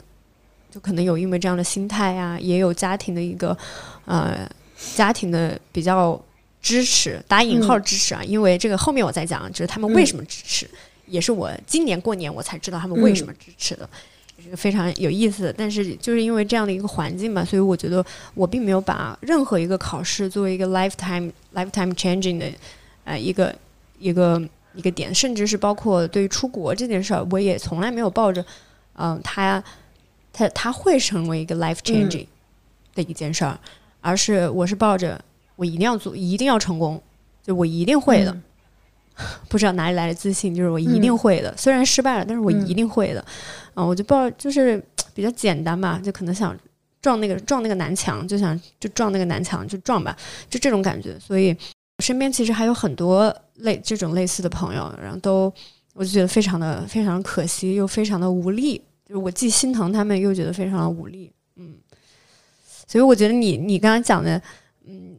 就可能有因为这样的心态呀、也有家庭的一个呃家庭的比较支持，打引号支持啊，因为这个后面我再讲，就是他们为什么支持，也是我今年过年我才知道他们为什么支持的。非常有意思，但是就是因为这样的一个环境吧，所以我觉得我并没有把任何一个考试作为一个 lifetime lifetime changing 的呃一个一个一个点，甚至是包括对于出国这件事儿，我也从来没有抱着嗯、他他他会成为一个 life changing 的一件事儿，而是我是抱着我一定要做，一定要成功，就我一定会的。嗯 不知道哪里来的自信，就是我一定会的。虽然失败了，但是我一定会的。嗯、啊我就抱就是比较简单吧，就可能想撞那个撞那个南墙，就想就撞那个南墙就撞吧，就这种感觉。所以身边其实还有很多类这种类似的朋友，然后都我就觉得非常的非常可惜，又非常的无力。就是我既心疼他们，又觉得非常的无力。嗯，所以我觉得你你刚刚讲的，嗯。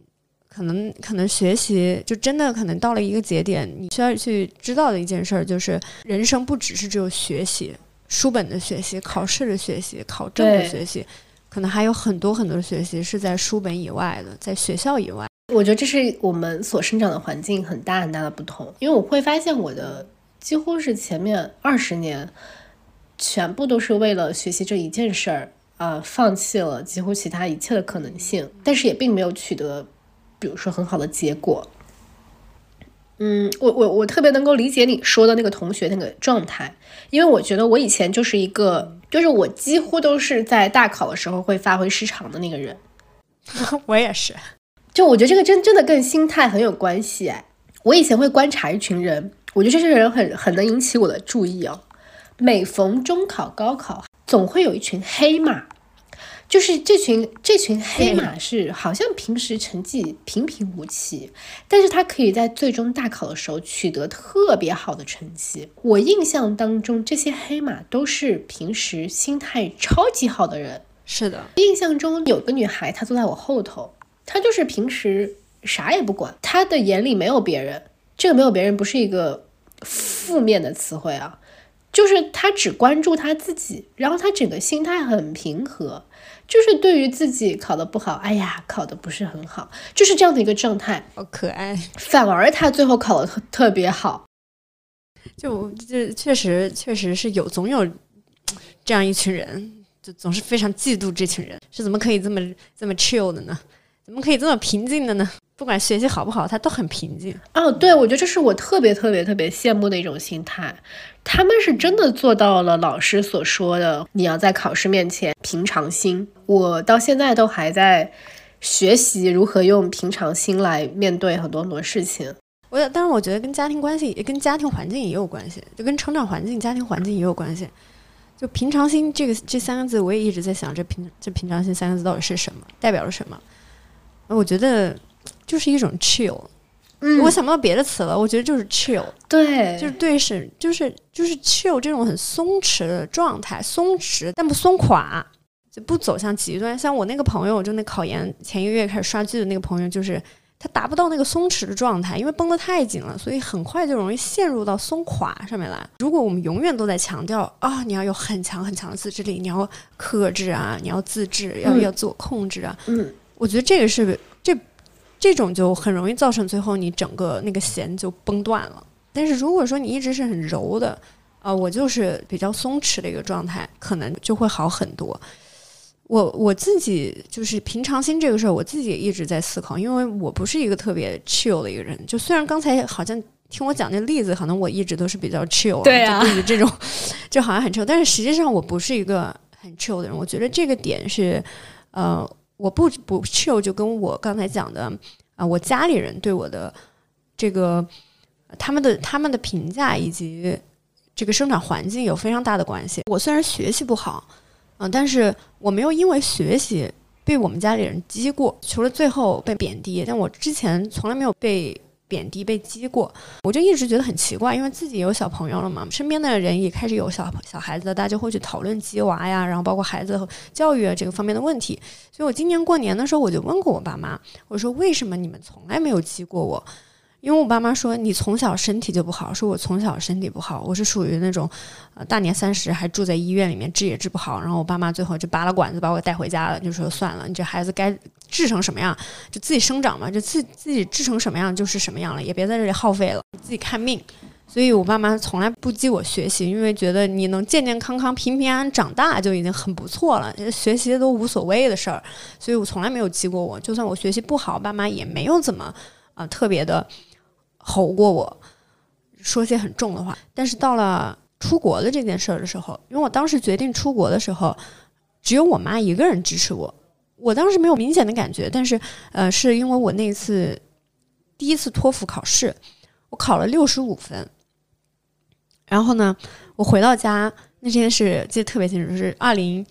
可能可能学习就真的可能到了一个节点，你需要去知道的一件事儿就是，人生不只是只有学习、书本的学习、考试的学习、考证的学习，可能还有很多很多的学习是在书本以外的，在学校以外。我觉得这是我们所生长的环境很大很大的不同，因为我会发现我的几乎是前面二十年，全部都是为了学习这一件事儿，啊，放弃了几乎其他一切的可能性，但是也并没有取得，比如说很好的结果。嗯，我我我特别能够理解你说的那个同学那个状态，因为我觉得我以前就是一个，就是我几乎都是在大考的时候会发挥失常的那个人。我也是，就我觉得这个真真的跟心态很有关系哎。我以前会观察一群人，我觉得这些人很很能引起我的注意哦。每逢中考、高考，总会有一群黑马，就是这群这群黑马是好像平时成绩平平无奇，但是他可以在最终大考的时候取得特别好的成绩。我印象当中，这些黑马都是平时心态超级好的人。是的，印象中有个女孩，她坐在我后头，她就是平时啥也不管，她的眼里没有别人。这个没有别人不是一个负面的词汇啊，就是他只关注他自己，然后他整个心态很平和，就是对于自己考得不好，哎呀，考得不是很好，就是这样的一个状态。好可爱。反而他最后考得特特别好，就这确实确实是有总有这样一群人，就总是非常嫉妒这群人，是怎么可以这么这么 chill 的呢？怎么可以这么平静的呢？不管学习好不好，他都很平静。哦，对，我觉得这是我特别特别特别羡慕的一种心态。他们是真的做到了老师所说的，你要在考试面前平常心。我到现在都还在学习如何用平常心来面对很多很多事情。我当然我觉得跟家庭关系、跟家庭环境也有关系，就跟成长环境、家庭环境也有关系。就平常心这个这三个字，我也一直在想，这平这平常心三个字到底是什么，代表了什么？我觉得。就是一种 chill，嗯，我想不到别的词了。我觉得就是 chill，对，就是对是就是就是 chill 这种很松弛的状态，松弛但不松垮，就不走向极端。像我那个朋友，就那考研前一个月开始刷剧的那个朋友，就是他达不到那个松弛的状态，因为绷得太紧了，所以很快就容易陷入到松垮上面来。如果我们永远都在强调啊，你要有很强很强的自制力，你要克制啊，你要自制，要要自我控制啊，嗯，我觉得这个是这。种就很容易造成最后你整个那个弦就崩断了。但是如果说你一直是很柔的，啊，我就是比较松弛的一个状态，可能就会好很多。我我自己就是平常心这个事儿，我自己也一直在思考，因为我不是一个特别 chill 的一个人。就虽然刚才好像听我讲那例子，可能我一直都是比较 chill，对啊，对于这种 就好像很 chill，但是实际上我不是一个很 chill 的人。我觉得这个点是，呃。我不不 chill，就跟我刚才讲的啊，我家里人对我的这个他们的他们的评价以及这个生长环境有非常大的关系。我虽然学习不好，嗯，但是我没有因为学习被我们家里人激过，除了最后被贬低，但我之前从来没有被。贬低被激过，我就一直觉得很奇怪，因为自己有小朋友了嘛，身边的人也开始有小小孩子，大家就会去讨论鸡娃呀，然后包括孩子教育啊这个方面的问题。所以我今年过年的时候，我就问过我爸妈，我说为什么你们从来没有激过我？因为我爸妈说你从小身体就不好，说我从小身体不好，我是属于那种，呃，大年三十还住在医院里面治也治不好，然后我爸妈最后就拔了管子把我带回家了，就说算了，你这孩子该治成什么样就自己生长嘛，就自自己治成什么样就是什么样了，也别在这里耗费了，自己看命。所以我爸妈从来不激我学习，因为觉得你能健健康康、平平安安长大就已经很不错了，学习都无所谓的事儿。所以我从来没有激过我，就算我学习不好，爸妈也没有怎么啊特别的。吼过我，说些很重的话。但是到了出国的这件事儿的时候，因为我当时决定出国的时候，只有我妈一个人支持我。我当时没有明显的感觉，但是呃，是因为我那次第一次托福考试，我考了六十五分。然后呢，我回到家那天是记得特别清楚，是二零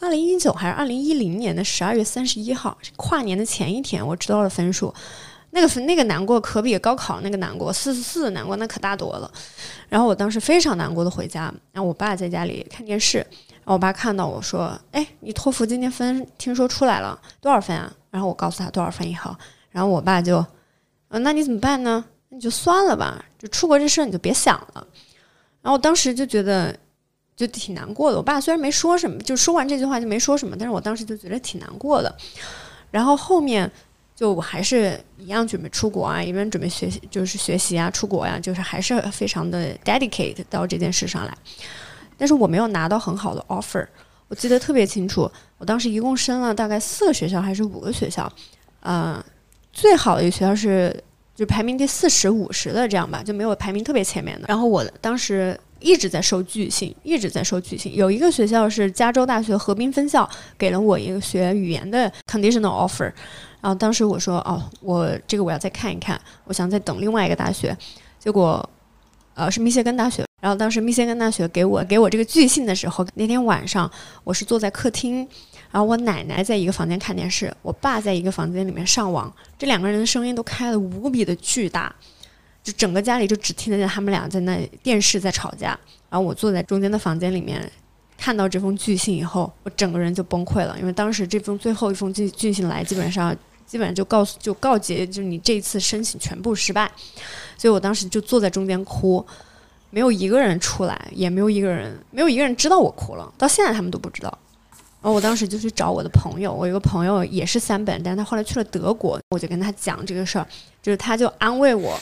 二零一九还是二零一零年的十二月三十一号，跨年的前一天，我知道了分数。那个那个难过可比高考那个难过，四四四的难过那可大多了。然后我当时非常难过的回家，然后我爸在家里看电视，然后我爸看到我说：“哎，你托福今天分听说出来了多少分啊？”然后我告诉他多少分以后，然后我爸就：“嗯，那你怎么办呢？你就算了吧，就出国这事儿你就别想了。”然后我当时就觉得就挺难过的。我爸虽然没说什么，就说完这句话就没说什么，但是我当时就觉得挺难过的。然后后面。就我还是一样准备出国啊，一边准备学习，就是学习啊，出国呀，就是还是非常的 dedicate 到这件事上来。但是我没有拿到很好的 offer，我记得特别清楚，我当时一共申了大概四个学校还是五个学校，呃，最好的一个学校是就排名第四十五十的这样吧，就没有排名特别前面的。然后我当时一直在收拒信，一直在收拒信。有一个学校是加州大学河滨分校，给了我一个学语言的 conditional offer。然后当时我说哦，我这个我要再看一看，我想再等另外一个大学。结果，呃，是密歇根大学。然后当时密歇根大学给我给我这个拒信的时候，那天晚上我是坐在客厅，然后我奶奶在一个房间看电视，我爸在一个房间里面上网，这两个人的声音都开的无比的巨大，就整个家里就只听得见他们俩在那电视在吵架。然后我坐在中间的房间里面。看到这封拒信以后，我整个人就崩溃了，因为当时这封最后一封拒拒信来，基本上基本上就告诉就告诫，就你这一次申请全部失败，所以我当时就坐在中间哭，没有一个人出来，也没有一个人没有一个人知道我哭了，到现在他们都不知道。然后我当时就去找我的朋友，我有个朋友也是三本，但是他后来去了德国，我就跟他讲这个事儿，就是他就安慰我，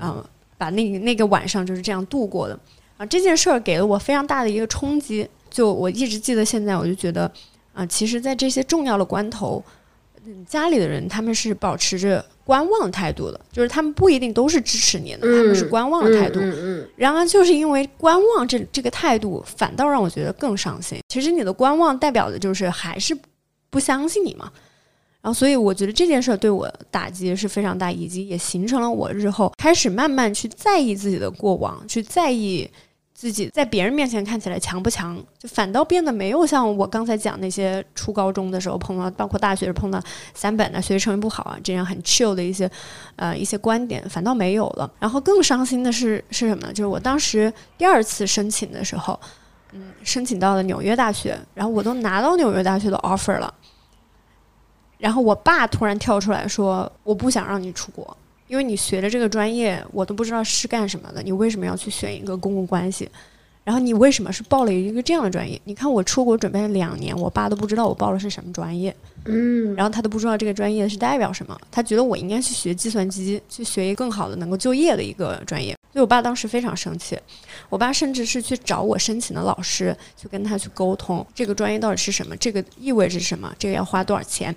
嗯、把那那个晚上就是这样度过的。啊，这件事儿给了我非常大的一个冲击，就我一直记得现在，我就觉得，啊、其实，在这些重要的关头，嗯，家里的人他们是保持着观望态度的，就是他们不一定都是支持你的，他们是观望的态度。嗯嗯然而，就是因为观望这这个态度，反倒让我觉得更伤心。其实你的观望代表的就是还是不相信你嘛。然后，所以我觉得这件事儿对我打击是非常大，以及也形成了我日后开始慢慢去在意自己的过往，去在意自己在别人面前看起来强不强，就反倒变得没有像我刚才讲那些初高中的时候碰到，包括大学碰到三本啊、学习成绩不好啊这样很 chill 的一些呃一些观点，反倒没有了。然后更伤心的是是什么呢？就是我当时第二次申请的时候，嗯，申请到了纽约大学，然后我都拿到纽约大学的 offer 了。然后我爸突然跳出来说：“我不想让你出国，因为你学的这个专业我都不知道是干什么的，你为什么要去选一个公共关系？然后你为什么是报了一个这样的专业？你看我出国准备了两年，我爸都不知道我报的是什么专业，嗯然后他都不知道这个专业是代表什么，他觉得我应该去学计算机，去学一个更好的能够就业的一个专业。所以我爸当时非常生气，我爸甚至是去找我申请的老师，去跟他去沟通这个专业到底是什么，这个意味着什么，这个要花多少钱。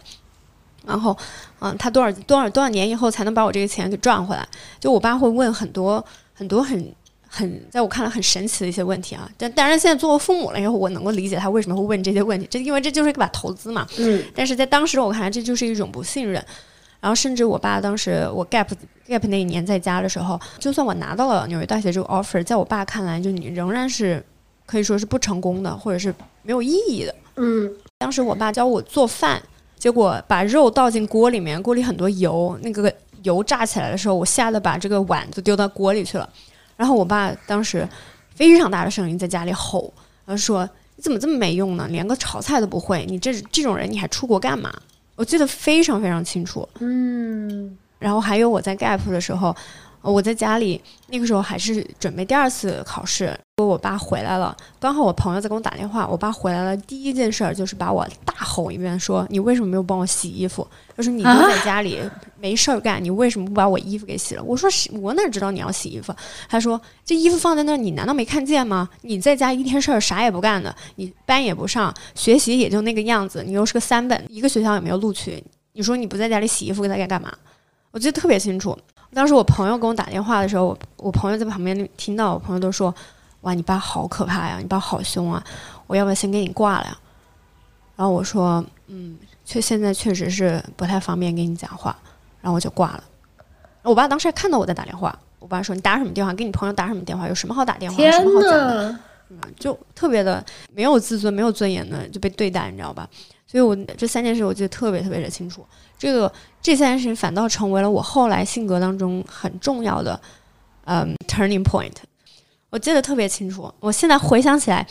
然后，嗯，他多少多少多少年以后才能把我这个钱给赚回来？就我爸会问很多很多很很在我看来很神奇的一些问题啊。但当然，现在做了父母了以后，我能够理解他为什么会问这些问题，这因为这就是一把投资嘛。嗯但是在当时我看来，这就是一种不信任。然后甚至我爸当时我 gap gap 那一年在家的时候，就算我拿到了纽约大学这个 offer，在我爸看来，就你仍然是可以说是不成功的，或者是没有意义的。嗯当时我爸教我做饭，结果把肉倒进锅里面，锅里很多油，那个油炸起来的时候，我吓得把这个碗就丢到锅里去了。然后我爸当时非常大的声音在家里吼，然后说：“你怎么这么没用呢？连个炒菜都不会，你这这种人你还出国干嘛？”我记得非常非常清楚。嗯然后还有我在 gap 的时候，呃我在家里那个时候还是准备第二次考试，我爸回来了，刚好我朋友在给我打电话，我爸回来了，第一件事儿就是把我大吼一遍，说你为什么没有帮我洗衣服？他说你都在家里没事儿干，你为什么不把我衣服给洗了？我说我哪知道你要洗衣服？他说这衣服放在那儿，你难道没看见吗？你在家一天事儿啥也不干的，你班也不上，学习也就那个样子，你又是个三本，一个学校也没有录取，你说你不在家里洗衣服在该干嘛？我记得特别清楚。当时我朋友给我打电话的时候，我我朋友在旁边听到，我朋友都说：“哇，你爸好可怕呀，你爸好凶啊，我要不要先给你挂了呀？”然后我说：“嗯，确现在确实是不太方便跟你讲话。”然后我就挂了。我爸当时还看到我在打电话，我爸说：“你打什么电话？给你朋友打什么电话？有什么好打电话？有什么好讲的？”嗯，就特别的没有自尊、没有尊严的就被对待，你知道吧？所以我这三件事我记得特别特别的清楚。这个这三件事情反倒成为了我后来性格当中很重要的嗯 turning point。我记得特别清楚，我现在回想起来，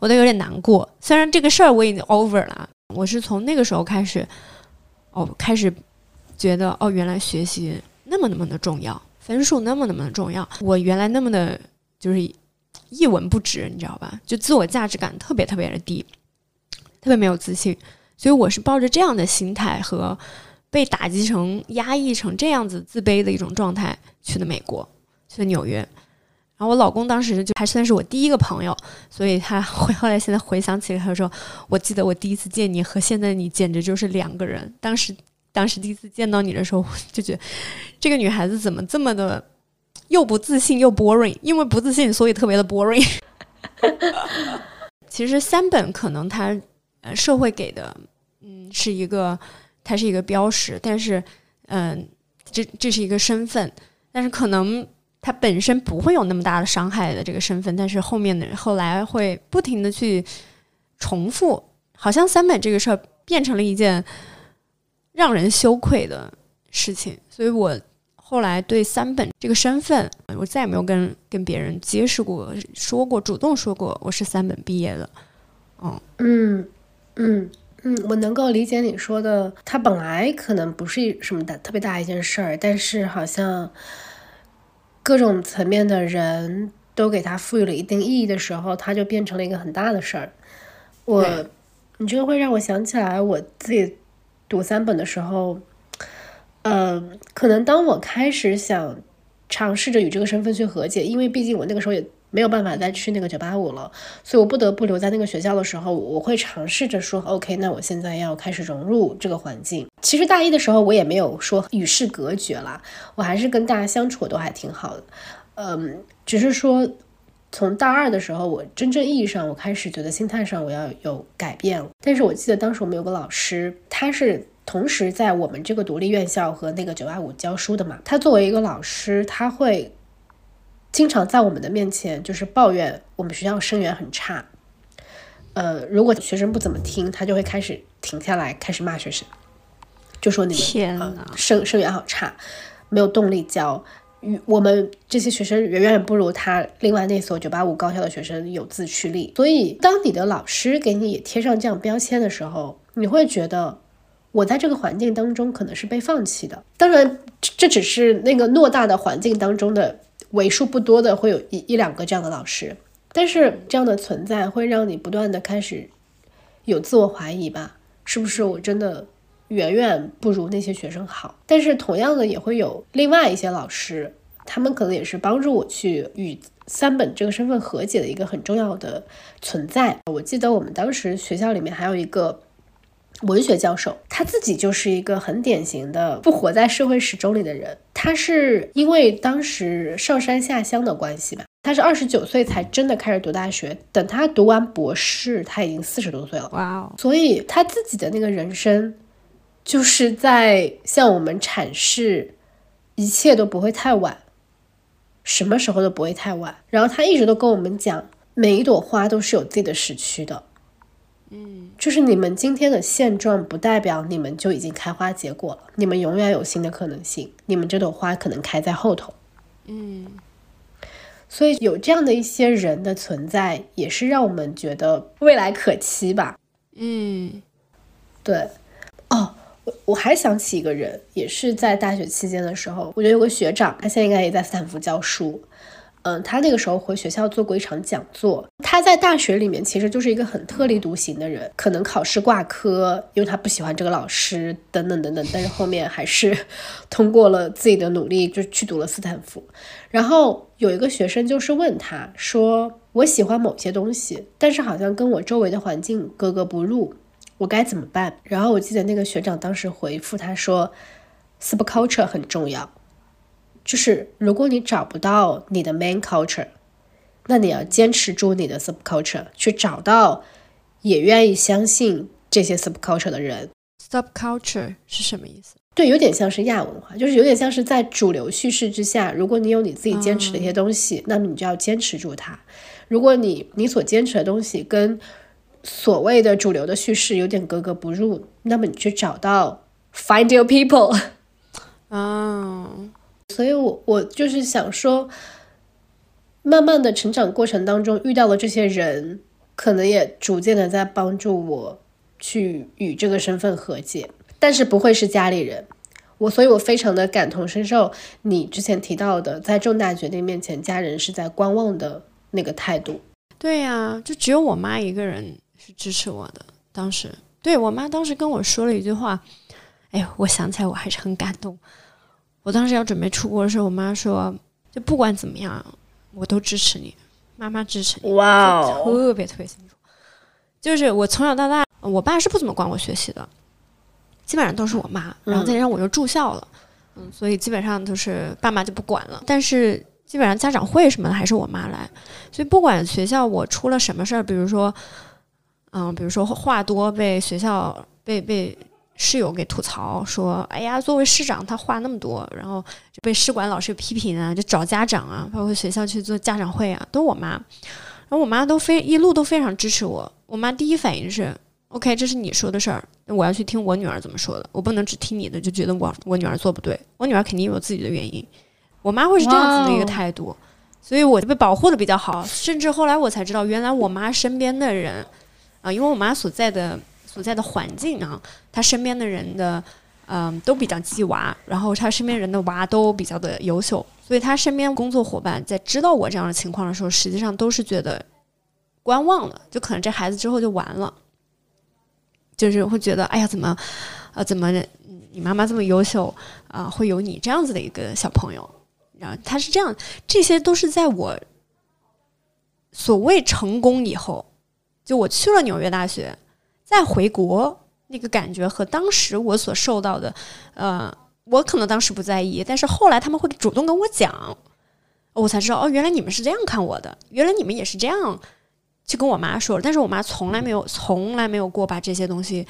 我都有点难过。虽然这个事儿我已经 over 了，我是从那个时候开始，哦，开始觉得哦，原来学习那么那么的重要，分数那么那么的重要，我原来那么的，就是一文不值，你知道吧？就自我价值感特别特别的低，特别没有自信。所以我是抱着这样的心态和被打击成、压抑成这样子自卑的一种状态去的美国，去的纽约。然后我老公当时就还算是我第一个朋友，所以他回后来现在回想起来，他说：“我记得我第一次见你和现在你简直就是两个人。当时当时第一次见到你的时候，就觉得这个女孩子怎么这么的又不自信又 boring，因为不自信，所以特别的 boring。其实三本可能他呃社会给的嗯。是一个它是一个标识，但是嗯、这这是一个身份，但是可能它本身不会有那么大的伤害的这个身份，但是后面的后来会不停的去重复，好像三本这个事儿变成了一件让人羞愧的事情，所以我后来对三本这个身份，我再也没有跟跟别人揭示过、说过、主动说过我是三本毕业的。嗯，嗯嗯嗯，我能够理解你说的，它本来可能不是什么大特别大一件事儿，但是好像各种层面的人都给它赋予了一定意义的时候，它就变成了一个很大的事儿。我，你这个会让我想起来我自己读三本的时候，呃，可能当我开始想尝试着与这个身份去和解，因为毕竟我那个时候也没有办法再去那个九八五了，所以我不得不留在那个学校的时候，我会尝试着说，OK，那我现在要开始融入这个环境。其实大一的时候我也没有说与世隔绝啦，我还是跟大家相处都还挺好的，嗯，只是说。从大二的时候，我真正意义上，我开始觉得心态上我要有改变了。但是我记得当时我们有个老师，他是同时在我们这个独立院校和那个九八五教书的嘛。他作为一个老师，他会经常在我们的面前就是抱怨我们学校生源很差。呃，如果学生不怎么听，他就会开始停下来，开始骂学生，就说你们生生源好差，没有动力教。与我们这些学生远远不如他另外那所九八五高校的学生有自驱力，所以当你的老师给你也贴上这样标签的时候，你会觉得我在这个环境当中可能是被放弃的。当然，这只是那个偌大的环境当中的为数不多的会有一一两个这样的老师，但是这样的存在会让你不断的开始有自我怀疑吧？是不是我真的？远远不如那些学生好，但是同样的也会有另外一些老师，他们可能也是帮助我去与三本这个身份和解的一个很重要的存在。我记得我们当时学校里面还有一个文学教授，他自己就是一个很典型的不活在社会时钟里的人。他是因为当时上山下乡的关系吧，他是二十九岁才真的开始读大学，等他读完博士，他已经四十多岁了。哇哦！所以他自己的那个人生。就是在向我们阐释，一切都不会太晚，什么时候都不会太晚。然后他一直都跟我们讲，每一朵花都是有自己的时区的，嗯，就是你们今天的现状不代表你们就已经开花结果了，你们永远有新的可能性，你们这朵花可能开在后头，嗯。所以有这样的一些人的存在，也是让我们觉得未来可期吧，嗯，对，哦。我我还想起一个人，也是在大学期间的时候，我觉得有个学长，他现在应该也在斯坦福教书。嗯，他那个时候回学校做过一场讲座。他在大学里面其实就是一个很特立独行的人，可能考试挂科，因为他不喜欢这个老师，等等等等。但是后面还是 通过了自己的努力，就去读了斯坦福。然后有一个学生就是问他说：“我喜欢某些东西，但是好像跟我周围的环境格格不入。”我该怎么办？然后我记得那个学长当时回复他说：“subculture 很重要，就是如果你找不到你的 main culture，那你要坚持住你的 subculture，去找到也愿意相信这些 subculture 的人。subculture 是什么意思？对，有点像是亚文化，就是有点像是在主流叙事之下，如果你有你自己坚持的一些东西，那么你就要坚持住它。如果你你所坚持的东西跟所谓的主流的叙事有点格格不入，那么你去找到 find your people，啊，所以我我就是想说，慢慢的成长过程当中遇到的这些人，可能也逐渐的在帮助我去与这个身份和解，但是不会是家里人，我所以，我非常的感同身受你之前提到的，在重大决定面前，家人是在观望的那个态度。对呀，就只有我妈一个人。是支持我的。当时，对我妈当时跟我说了一句话，哎，我想起来我还是很感动。我当时要准备出国的时候，我妈说：“就不管怎么样，我都支持你，妈妈支持你。”哇哦，特别特别清楚。就是我从小到大，我爸是不怎么管我学习的，基本上都是我妈。然后再加上我又住校了，嗯，所以基本上都是爸妈就不管了。但是基本上家长会什么的还是我妈来。所以不管学校我出了什么事儿，比如说。嗯，比如说话多被学校被被室友给吐槽说，哎呀，作为市长他话那么多，然后就被市管老师批评啊，就找家长啊，包括学校去做家长会啊，都我妈，然后我妈都非一路都非常支持我。我妈第一反应是，OK，这是你说的事儿，那我要去听我女儿怎么说的，我不能只听你的，就觉得我我女儿做不对，我女儿肯定有自己的原因。我妈会是这样子的一个态度，所以我就被保护的比较好，甚至后来我才知道，原来我妈身边的人。啊，因为我妈所在的所在的环境啊，他身边的人的嗯，都比较鸡娃，然后他身边人的娃都比较的优秀，所以他身边工作伙伴在知道我这样的情况的时候，实际上都是觉得观望了，就可能这孩子之后就完了，就是会觉得，哎呀，怎么，呃，怎么你妈妈这么优秀啊、会有你这样子的一个小朋友，然后他是这样，这些都是在我所谓成功以后，就我去了纽约大学，再回国。那个感觉和当时我所受到的，呃，我可能当时不在意，但是后来他们会主动跟我讲，我才知道哦，原来你们是这样看我的，原来你们也是这样去跟我妈说，但是我妈从来没有从来没有过把这些东西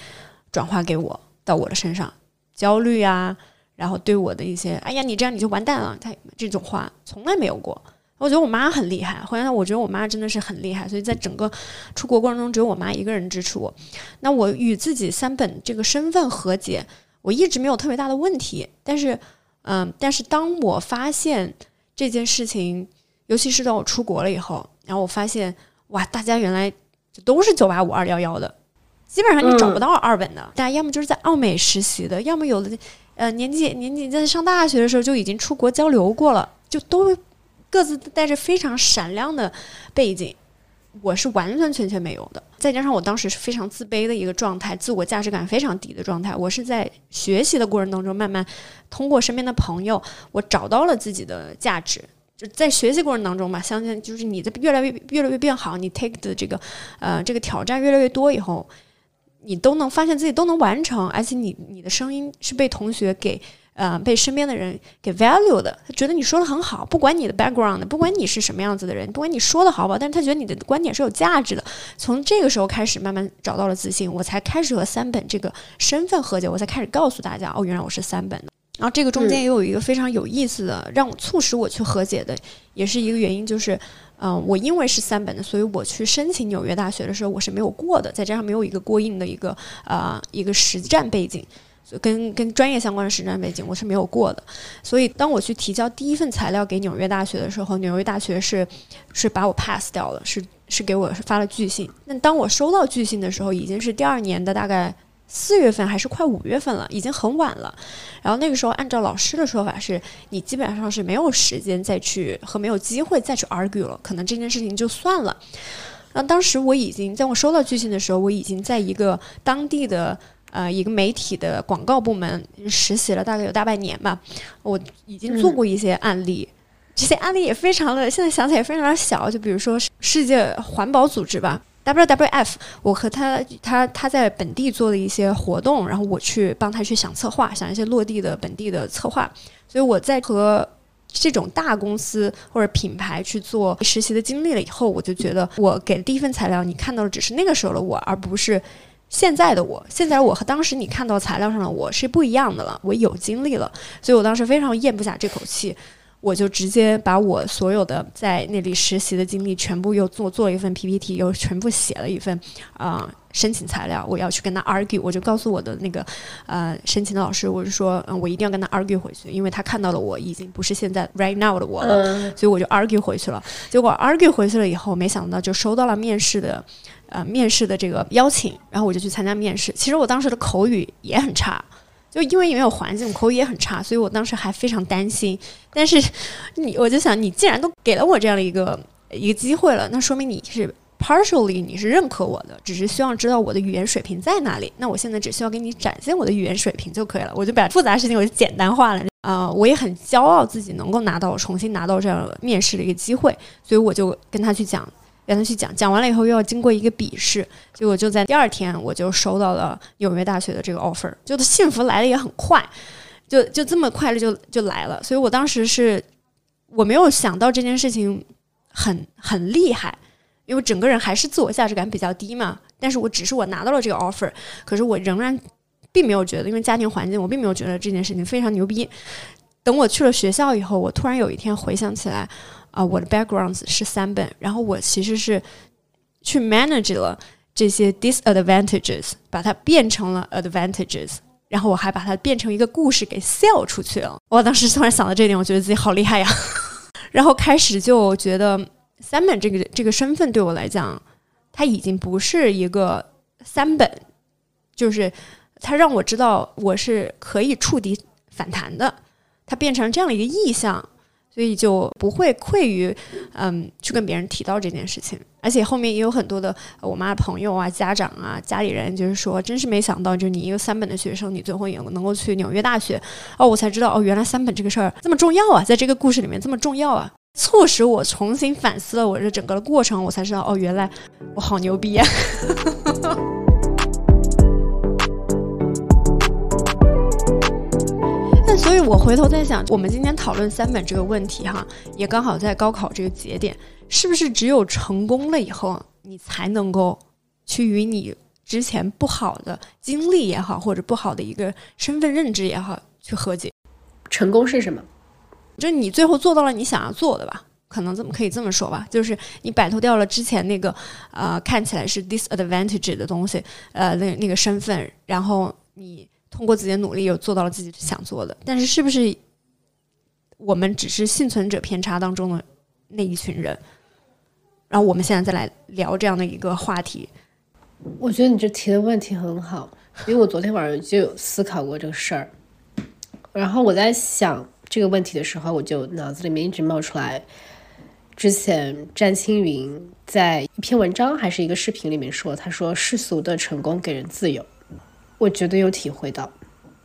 转化给我到我的身上，焦虑啊，然后对我的一些，哎呀，你这样你就完蛋了，他这种话从来没有过。我觉得我妈很厉害，后来我觉得我妈真的是很厉害，所以在整个出国过程中，只有我妈一个人支持我。那我与自己三本这个身份和解，我一直没有特别大的问题。但是，嗯，但是当我发现这件事情，尤其是当我出国了以后，然后我发现，哇，大家原来就都是九八五二幺幺的，基本上你找不到二本的，大家要么就是在澳美实习的，要么有的，呃，年纪年纪在上大学的时候就已经出国交流过了，就都。各自带着非常闪亮的背景，我是完完全全没有的。再加上我当时是非常自卑的一个状态，自我价值感非常低的状态。我是在学习的过程当中，慢慢通过身边的朋友，我找到了自己的价值。就在学习过程当中嘛，相信就是你在越来越越来越变好，你 take 的这个呃这个挑战越来越多以后，你都能发现自己都能完成，而且你你的声音是被同学给。呃，被身边的人给 value 的，他觉得你说的很好，不管你的 background，不管你是什么样子的人，不管你说的好不好，但是他觉得你的观点是有价值的。从这个时候开始，慢慢找到了自信，我才开始和三本这个身份和解，我才开始告诉大家，哦，原来我是三本的。然后这个中间也有一个非常有意思的，让我促使我去和解的，也是一个原因，就是，嗯，我因为是三本的，所以我去申请纽约大学的时候，我是没有过的，再加上没有一个过硬的一个呃一个实战背景。跟跟专业相关的实战背景我是没有过的，所以当我去提交第一份材料给纽约大学的时候，纽约大学是是把我 pass 掉了，是是给我发了拒信。那当我收到拒信的时候，已经是第二年的大概四月份还是快五月份了，已经很晚了。然后那个时候，按照老师的说法，是你基本上是没有时间再去和没有机会再去 argue 了，可能这件事情就算了。那当时我已经在我收到拒信的时候，我已经在一个当地的。呃，一个媒体的广告部门实习了大概有大半年吧，我已经做过一些案例，这些案例也非常的，现在想起来非常的小，就比如说世界环保组织吧，WWF，我和他他他在本地做的一些活动，然后我去帮他去想策划，想一些落地的本地的策划，所以我在和这种大公司或者品牌去做实习的经历了以后，我就觉得我给的第一份材料，你看到的只是那个时候的我，而不是。现在的我，现在我和当时你看到材料上的我是不一样的了。我有经历了，所以我当时非常咽不下这口气，我就直接把我所有的在那里实习的经历全部又做做了一份 PPT，又全部写了一份啊申请材料。我要去跟他 argue，我就告诉我的那个呃申请的老师，我就说嗯，我一定要跟他 argue 回去，因为他看到了我已经不是现在 right now 的我了，所以我就 argue 回去了。结果 argue 回去了以后，没想到就收到了面试的。呃，面试的这个邀请，然后我就去参加面试。其实我当时的口语也很差，就因为没有环境，口语也很差，所以我当时还非常担心。但是你，我就想，你既然都给了我这样的一个一个机会了，那说明你是 partially 你是认可我的，只是希望知道我的语言水平在哪里。那我现在只需要给你展现我的语言水平就可以了，我就把复杂事情我就简单化了。啊，我也很骄傲自己能够拿到重新拿到这样面试的一个机会，所以我就跟他去讲。让他去讲，讲完了以后又要经过一个笔试，结果就在第二天我就收到了纽约大学的这个 offer，就幸福来的也很快，就就这么快了就就来了，所以我当时是我没有想到这件事情很很厉害，因为整个人还是自我价值感比较低嘛，但是我只是我拿到了这个 offer，可是我仍然并没有觉得，因为家庭环境我并没有觉得这件事情非常牛逼。等我去了学校以后，我突然有一天回想起来。啊，我的 backgrounds 是三本，然后我其实是去 manage 了这些 disadvantages，把它变成了 advantages，然后我还把它变成一个故事给 sell 出去了。我当时突然想到这点，我觉得自己好厉害呀，然后开始就觉得三本这个这个身份对我来讲，它已经不是一个三本，就是它让我知道我是可以触底反弹的，它变成这样的一个意向，所以就不会愧于嗯去跟别人提到这件事情。而且后面也有很多的我妈朋友啊、家长啊、家里人，就是说，真是没想到，就你一个三本的学生，你最后也能够去纽约大学。哦，我才知道，哦，原来三本这个事儿这么重要啊，在这个故事里面这么重要啊，促使我重新反思了我这整个的过程，我才知道，哦，原来我好牛逼啊！那所以，我回头在想，我们今天讨论三本这个问题，哈，也刚好在高考这个节点，是不是只有成功了以后，你才能够去与你之前不好的经历也好，或者不好的一个身份认知也好，去和解？成功是什么？就是你最后做到了你想要做的吧？可能这么可以这么说吧，就是你摆脱掉了之前那个呃看起来是 disadvantage 的东西，呃那那个身份，然后你通过自己的努力又做到了自己想做的。但是是不是我们只是幸存者偏差当中的那一群人？然后我们现在再来聊这样的一个话题。我觉得你这提的问题很好，因为我昨天晚上就有思考过这个事儿。然后我在想这个问题的时候，我就脑子里面一直冒出来，之前詹青云在一篇文章还是一个视频里面说，他说世俗的成功给人自由，我觉得有体会到，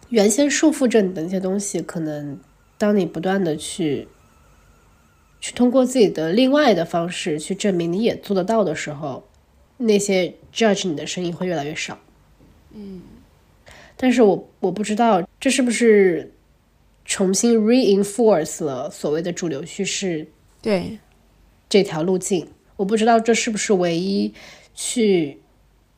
原先束缚着你的那些东西，可能当你不断的去去通过自己的另外的方式去证明你也做得到的时候，那些 judge 你的声音会越来越少。嗯，但是我我不知道这是不是重新 reinforce 了所谓的主流叙事对，这条路径。我不知道这是不是唯一去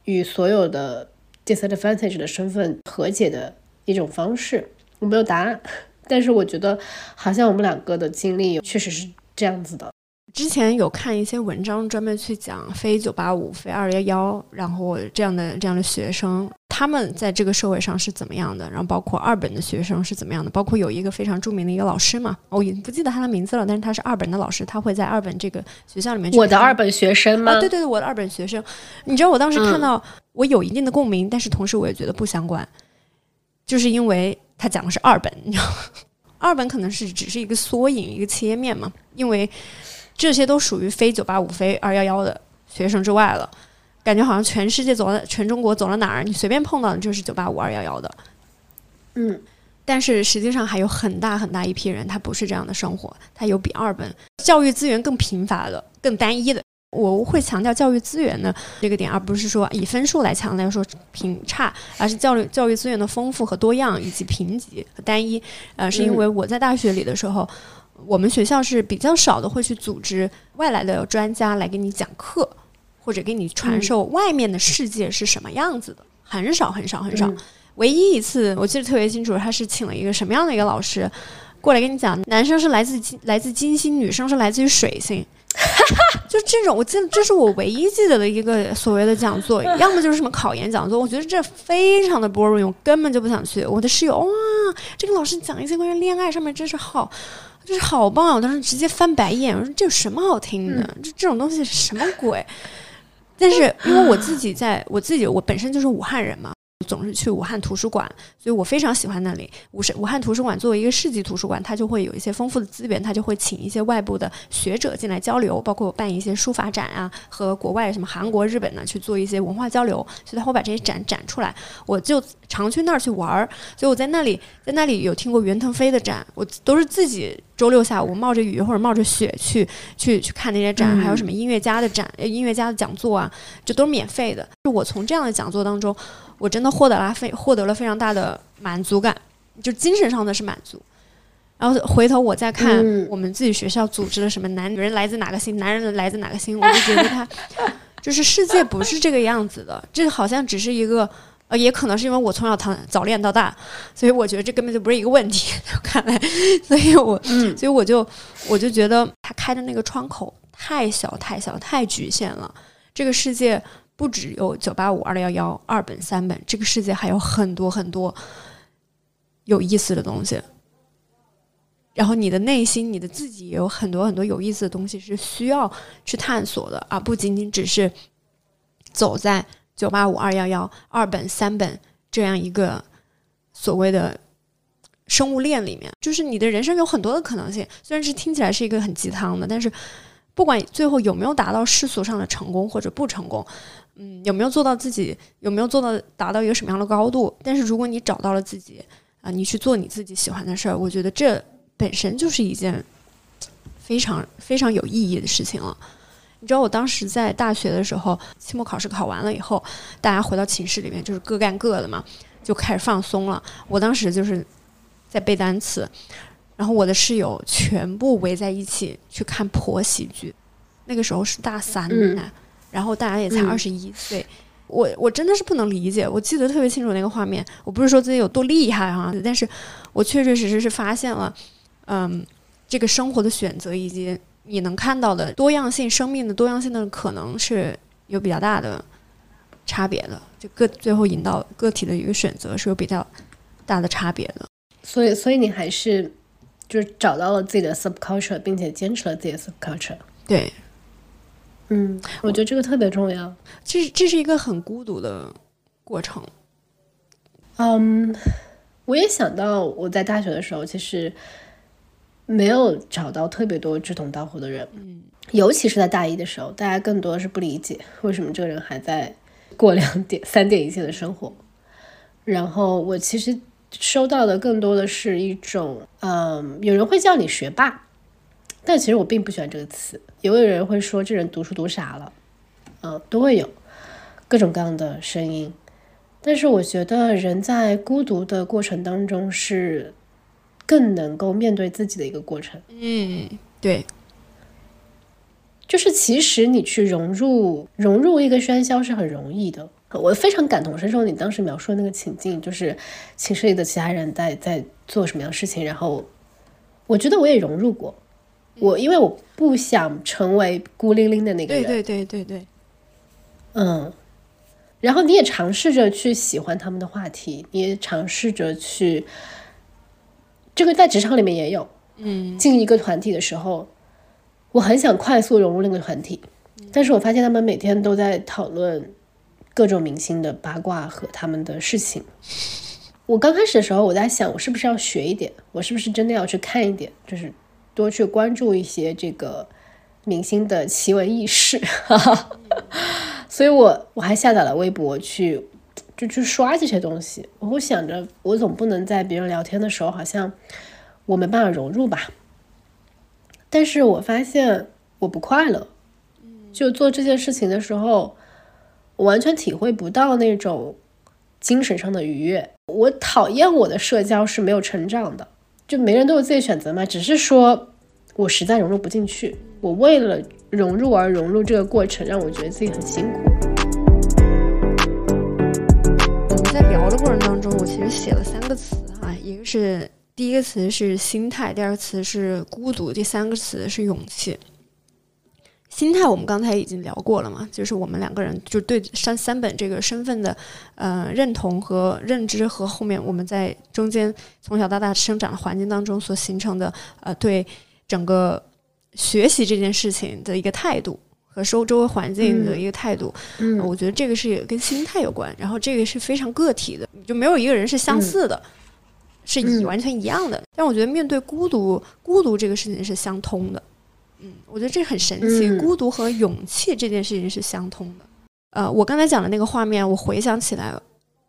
与所有的 disadvantage 的身份和解的一种方式。我没有答案，但是我觉得好像我们两个的经历确实是这样子的。之前有看一些文章，专门去讲非九八五、非二幺幺，然后这样的这样的学生，他们在这个社会上是怎么样的？然后包括二本的学生是怎么样的？包括有一个非常著名的一个老师嘛，我已经不记得他的名字了，但是他是二本的老师，他会在二本这个学校里面我的二本学生吗？啊，对对对，我的二本学生，你知道我当时看到，我有一定的共鸣，但是同时我也觉得不相关，就是因为他讲的是二本，你知道吗？二本可能是只是一个缩影，一个切面嘛，因为这些都属于非九八五、非二幺幺的学生之外了，感觉好像全世界走了，全中国走了哪儿，你随便碰到的就是九八五、二幺幺的，嗯，但是实际上还有很大很大一批人，他不是这样的生活，他有比二本。教育资源更贫乏的、更单一的。我会强调教育资源的这个点，而不是说以分数来强调说贫差，而是教育教育资源的丰富和多样，以及贫瘠和单一。呃，是因为我在大学里的时候，我们学校是比较少的会去组织外来的专家来给你讲课，或者给你传授外面的世界是什么样子的，很少很少很少。嗯唯一一次我记得特别清楚，他是请了一个什么样的一个老师过来跟你讲，男生是来自金来自金星，女生是来自于水星。就这种，我记得这是我唯一记得的一个所谓的讲座，要么就是什么考研讲座，我觉得这非常的 boring，我根本就不想去。我的室友哇，这个老师讲一些关于恋爱上面真是好，真是好棒啊！我当时直接翻白眼，我说这有什么好听的？这这种东西是什么鬼？但是因为我自己在我自己我本身就是武汉人嘛，总是去武汉图书馆，所以我非常喜欢那里。武是武汉图书馆作为一个市级图书馆，它就会有一些丰富的资源，它就会请一些外部的学者进来交流，包括办一些书法展啊，和国外什么韩国、日本呢去做一些文化交流，所以他会把这些展展出来。我就常去那儿去玩儿，所以我在那里在那里有听过袁腾飞的展，我都是自己周六下午冒着雨或者冒着雪去去去看那些展，嗯还有什么音乐家的展、呃音乐家的讲座啊，这都是免费的。就我从这样的讲座当中，我真的获得了非获得了非常大的满足感，就精神上的是满足。然后回头我再看嗯我们自己学校组织的什么男女人来自哪个星，男人来自哪个星，我就觉得他就是世界不是这个样子的，这好像只是一个。呃，也可能是因为我从小谈早恋到大，所以我觉得这根本就不是一个问题。看来，所以我，嗯所以我就我就觉得他开的那个窗口太小、太小、太局限了。这个世界不只有九八五、二幺幺、二本、三本，这个世界还有很多很多有意思的东西。然后你的内心，你的自己也有很多很多有意思的东西是需要去探索的，而不仅仅只是走在九八五、二幺幺、二本、三本这样一个所谓的生物链里面，就是你的人生有很多的可能性。虽然是听起来是一个很鸡汤的，但是不管最后有没有达到世俗上的成功或者不成功，嗯，有没有做到自己有没有做到达到一个什么样的高度，但是如果你找到了自己啊，你去做你自己喜欢的事儿，我觉得这本身就是一件非常非常有意义的事情了。你知道我当时在大学的时候，期末考试考完了以后，大家回到寝室里面就是各干各的嘛，就开始放松了。我当时就是在背单词，然后我的室友全部围在一起去看婆媳剧。那个时候是大三呢，嗯然后大家也才嗯二十一岁。我我真的是不能理解，我记得特别清楚那个画面。我不是说自己有多厉害哈、但是我确确实实是发现了，嗯，这个生活的选择以及你能看到的多样性、生命的多样性的可能是有比较大的差别的。就个最后引导个体的一个选择是有比较大的差别的。所以，所以你还是就是找到了自己的 subculture，并且坚持了自己的 subculture。对，嗯，我觉得这个特别重要。这是这是一个很孤独的过程。嗯，我也想到我在大学的时候，其实没有找到特别多志同道合的人。嗯，尤其是在大一的时候，大家更多的是不理解为什么这个人还在过两点、三点一线的生活。然后我其实收到的更多的是一种，嗯，有人会叫你学霸，但其实我并不喜欢这个词。也有人会说这人读书读傻了，嗯，都会有各种各样的声音。但是我觉得人在孤独的过程当中是更能够面对自己的一个过程。嗯，对，就是其实你去融入融入一个喧嚣是很容易的。我非常感同身受你当时描述的那个情境，就是寝室里的其他人在在做什么样的事情，然后我觉得我也融入过。我因为我不想成为孤零零的那个人，对对对对对，嗯，然后你也尝试着去喜欢他们的话题，你也尝试着去，这个在职场里面也有，嗯。进一个团体的时候，我很想快速融入那个团体，但是我发现他们每天都在讨论各种明星的八卦和他们的事情。我刚开始的时候，我在想，我是不是要学一点，我是不是真的要去看一点，就是多去关注一些这个明星的奇闻异事。所以我我还下载了微博去就去刷这些东西。我会想着，我总不能在别人聊天的时候，好像我没办法融入吧。但是我发现我不快乐，就做这件事情的时候，我完全体会不到那种精神上的愉悦。我讨厌我的社交是没有成长的，就每个人都有自己选择嘛，只是说我实在融入不进去，我为了融入而融入这个过程，让我觉得自己很辛苦。我们在聊的过程当中，我其实写了三个词啊，一个是第一个词是心态，第二个词是孤独，第三个词是勇气。心态我们刚才已经聊过了嘛，就是我们两个人就对三三本这个身份的呃认同和认知，和后面我们在中间从小到大生长的环境当中所形成的呃对整个学习这件事情的一个态度和周周围环境的一个态度，嗯我觉得这个是跟心态有关，然后这个是非常个体的，就没有一个人是相似的，是完全一样的。但我觉得面对孤独，孤独这个事情是相通的。嗯，我觉得这很神奇，嗯孤独和勇气这件事情是相通的。呃，我刚才讲的那个画面，我回想起来，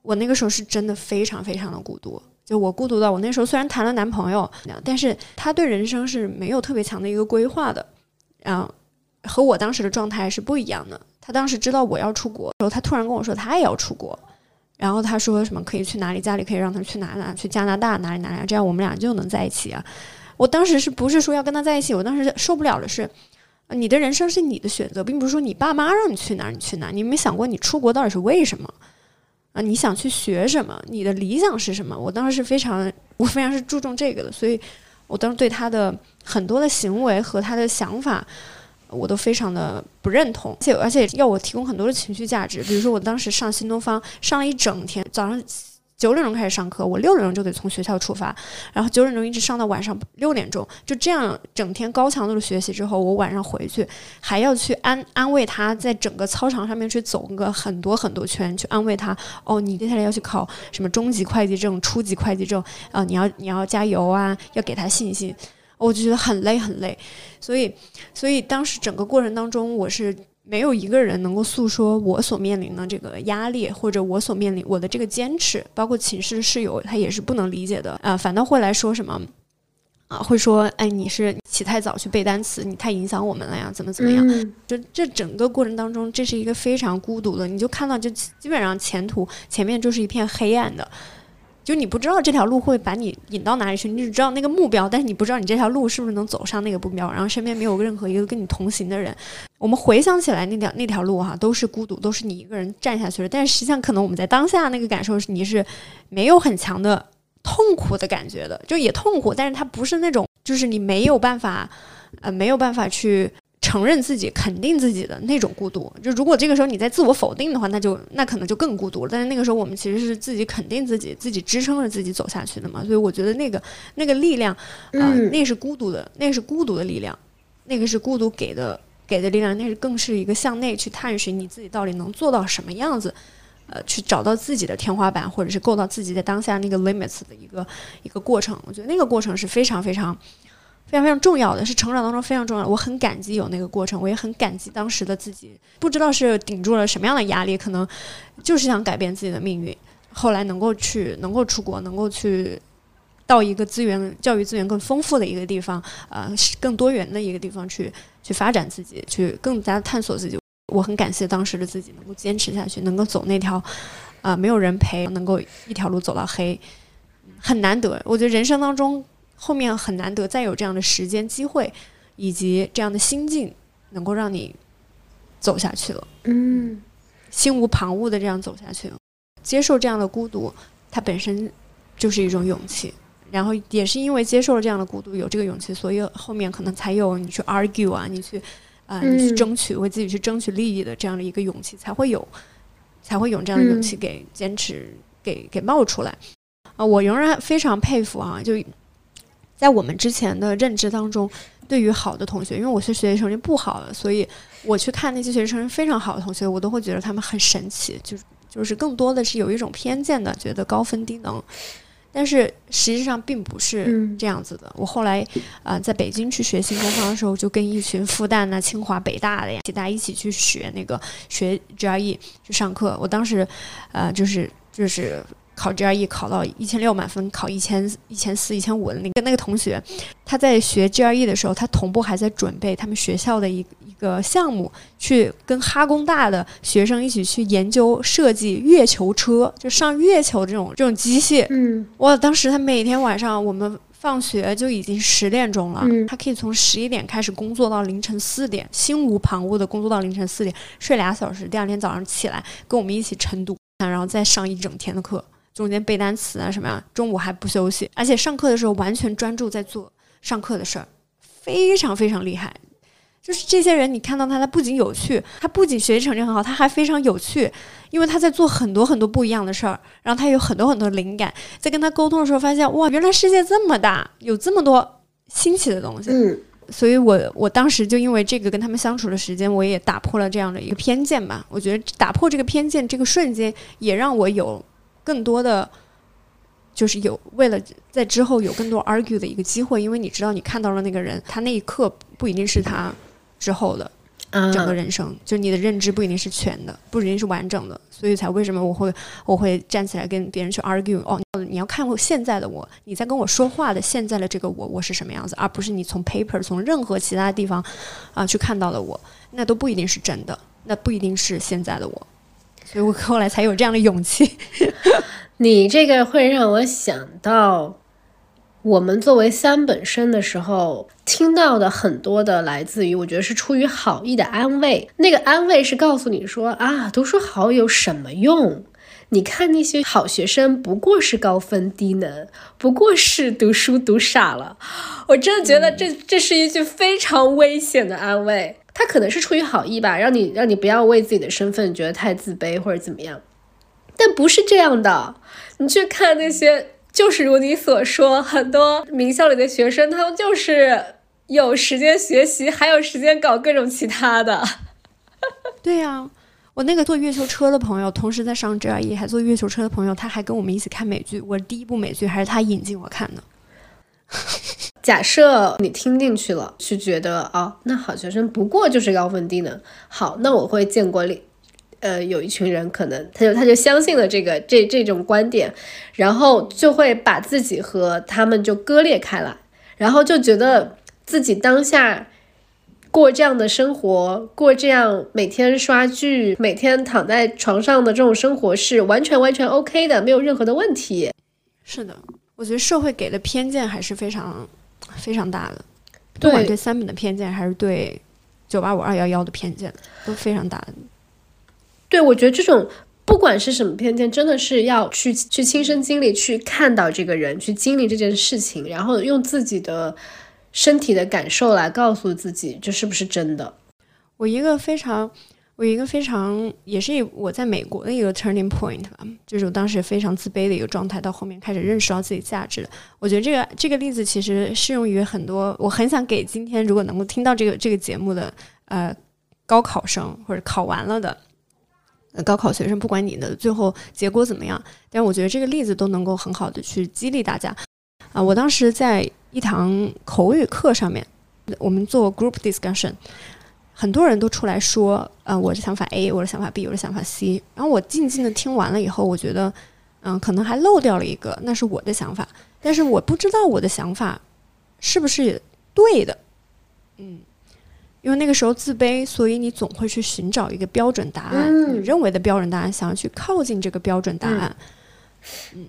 我那个时候是真的非常非常的孤独。就我孤独到我那时候虽然谈了男朋友，但是他对人生是没有特别强的一个规划的，然后和我当时的状态是不一样的。他当时知道我要出国的时候，他突然跟我说他也要出国，然后他说什么可以去哪里，家里可以让他去哪哪，去加拿大哪里哪里，这样我们俩就能在一起啊。我当时是不是说要跟他在一起？我当时受不了的是，你的人生是你的选择，并不是说你爸妈让你去哪儿你去哪儿。你没想过你出国到底是为什么？啊，你想去学什么？你的理想是什么？我当时是非常，我非常是注重这个的，所以我当时对他的很多的行为和他的想法，我都非常的不认同，而且而且要我提供很多的情绪价值。比如说，我当时上新东方上了一整天，早上九点钟开始上课，我六点钟就得从学校出发，然后九点钟一直上到晚上六点钟，就这样整天高强度的学习之后，我晚上回去还要去安安慰他，在整个操场上面去走个很多很多圈，去安慰他。哦，你接下来要去考什么中级会计证、初级会计证啊？你要你要加油啊，要给他信心。我就觉得很累很累，所以所以当时整个过程当中，我是。没有一个人能够诉说我所面临的这个压力，或者我所面临我的这个坚持，包括寝室的室友，他也是不能理解的啊，反倒会来说什么啊，会说哎，你是起太早去背单词，你太影响我们了呀，怎么怎么样？就这整个过程当中，这是一个非常孤独的，你就看到就基本上前途前面就是一片黑暗的。就你不知道这条路会把你引到哪里去，你只知道那个目标，但是你不知道你这条路是不是能走上那个目标，然后身边没有任何一个跟你同行的人。我们回想起来，那条那条路哈，都是孤独，都是你一个人站下去的。但是实际上，可能我们在当下那个感受是，你是没有很强的痛苦的感觉的，就也痛苦，但是它不是那种，就是你没有办法，呃，没有办法去。承认自己、肯定自己的那种孤独，就如果这个时候你在自我否定的话，那就那可能就更孤独了。但是那个时候我们其实是自己肯定自己、自己支撑着自己走下去的嘛。所以我觉得那个那个力量啊，那是孤独的，那是孤独的力量，那个是孤独给的给的力量，那是更是一个向内去探寻你自己到底能做到什么样子，呃，去找到自己的天花板，或者是够到自己在当下那个 limits 的一个一个过程。我觉得那个过程是非常非常。非常非常重要的是成长当中非常重要，我很感激有那个过程，我也很感激当时的自己，不知道是顶住了什么样的压力，可能就是想改变自己的命运。后来能够去，能够出国，能够去到一个资源、教育资源更丰富的一个地方，呃，更多元的一个地方去去发展自己，去更加探索自己。我很感谢当时的自己能够坚持下去，能够走那条啊没有人陪，能够一条路走到黑，很难得。我觉得人生当中。后面很难得再有这样的时间机会，以及这样的心境，能够让你走下去了。嗯，心无旁骛的这样走下去，接受这样的孤独，它本身就是一种勇气。然后也是因为接受了这样的孤独，有这个勇气，所以后面可能才有你去 argue 啊，你去啊，你去争取为自己去争取利益的这样的一个勇气，才会有，才会有这样的勇气给坚持给给冒出来。啊，我仍然非常佩服啊，就。在我们之前的认知当中，对于好的同学，因为我是学习成绩不好的，所以我去看那些学习成绩非常好的同学，我都会觉得他们很神奇，就是就是更多的是有一种偏见的，觉得高分低能。但是实际上并不是这样子的。我后来啊，在北京去学新东方的时候，就跟一群复旦啊、清华、北大的呀，大家一起去学那个学 GRE 去上课。我当时呃，就是就是。考 GRE 考到一千六满分，考一千一千四、一千五的那个那个同学，他在学 GRE 的时候，他同步还在准备他们学校的一一个项目，去跟哈工大的学生一起去研究设计月球车，就上月球这种这种机械。嗯，哇！当时他每天晚上我们放学就已经十点钟了，他可以从十一点开始工作到凌晨四点，心无旁骛的工作到凌晨四点，睡俩小时，第二天早上起来跟我们一起晨读，然后再上一整天的课。中间背单词啊什么呀，中午还不休息，而且上课的时候完全专注在做上课的事儿，非常非常厉害。就是这些人，你看到他，他不仅有趣，他不仅学习成绩很好，他还非常有趣，因为他在做很多很多不一样的事儿，然后他有很多很多灵感。在跟他沟通的时候，发现哇，原来世界这么大，有这么多新奇的东西。嗯，所以我我当时就因为这个跟他们相处的时间，我也打破了这样的一个偏见吧。我觉得打破这个偏见，这个瞬间也让我有。更多的就是有为了在之后有更多 argue 的一个机会，因为你知道你看到了那个人，他那一刻不一定是他之后的整个人生，就你的认知不一定是全的，不一定是完整的，所以才为什么我会我会站起来跟别人去 argue 哦，你要看我现在的我，你在跟我说话的现在的这个我，我是什么样子，而不是你从 paper 从任何其他地方啊去看到的我，那都不一定是真的，那不一定是现在的我。所以我后来才有这样的勇气。你这个会让我想到，我们作为三本生的时候听到的很多的来自于，我觉得是出于好意的安慰。那个安慰是告诉你说啊，读书好有什么用？你看那些好学生不过是高分低能，不过是读书读傻了。我真的觉得这这是一句非常危险的安慰。他可能是出于好意吧，让你让你不要为自己的身份觉得太自卑或者怎么样。但不是这样的。你去看那些，就是如你所说，很多名校里的学生，他们就是有时间学习，还有时间搞各种其他的。对呀、我那个坐月球车的朋友，同时在上 GRE 还坐月球车的朋友，他还跟我们一起看美剧。我第一部美剧还是他引进我看的。假设你听进去了，是觉得哦，那好学生不过就是高分低能。好，那我会见过呃有一群人，可能他就他就相信了这个这这种观点，然后就会把自己和他们就割裂开来，然后就觉得自己当下过这样的生活，过这样每天刷剧、每天躺在床上的这种生活是完全完全 OK 的，没有任何的问题。是的，我觉得社会给的偏见还是非常非常大的，不管对对三本的偏见，还是对九八五二幺幺的偏见，都非常大的。对，我觉得这种不管是什么偏见，真的是要去去亲身经历，去看到这个人，去经历这件事情，然后用自己的身体的感受来告诉自己这是不是真的。我一个非常，我一个非常，也是我在美国的一个 turning point 吧，就是我当时非常自卑的一个状态，到后面开始认识到自己价值了。我觉得这个这个例子其实适用于很多，我很想给今天如果能够听到这个这个节目的呃高考生或者考完了的。呃高考学生，不管你的最后结果怎么样，但我觉得这个例子都能够很好的去激励大家。啊、我当时在一堂口语课上面，我们做 group discussion，很多人都出来说，呃，我的想法 A，我的想法 B，我的想法 C。然后我静静的听完了以后，我觉得，嗯、可能还漏掉了一个，那是我的想法，但是我不知道我的想法是不是对的，嗯，因为那个时候自卑，所以你总会去寻找一个标准答案，嗯。你认为的标准答案，想要去靠近这个标准答案，嗯，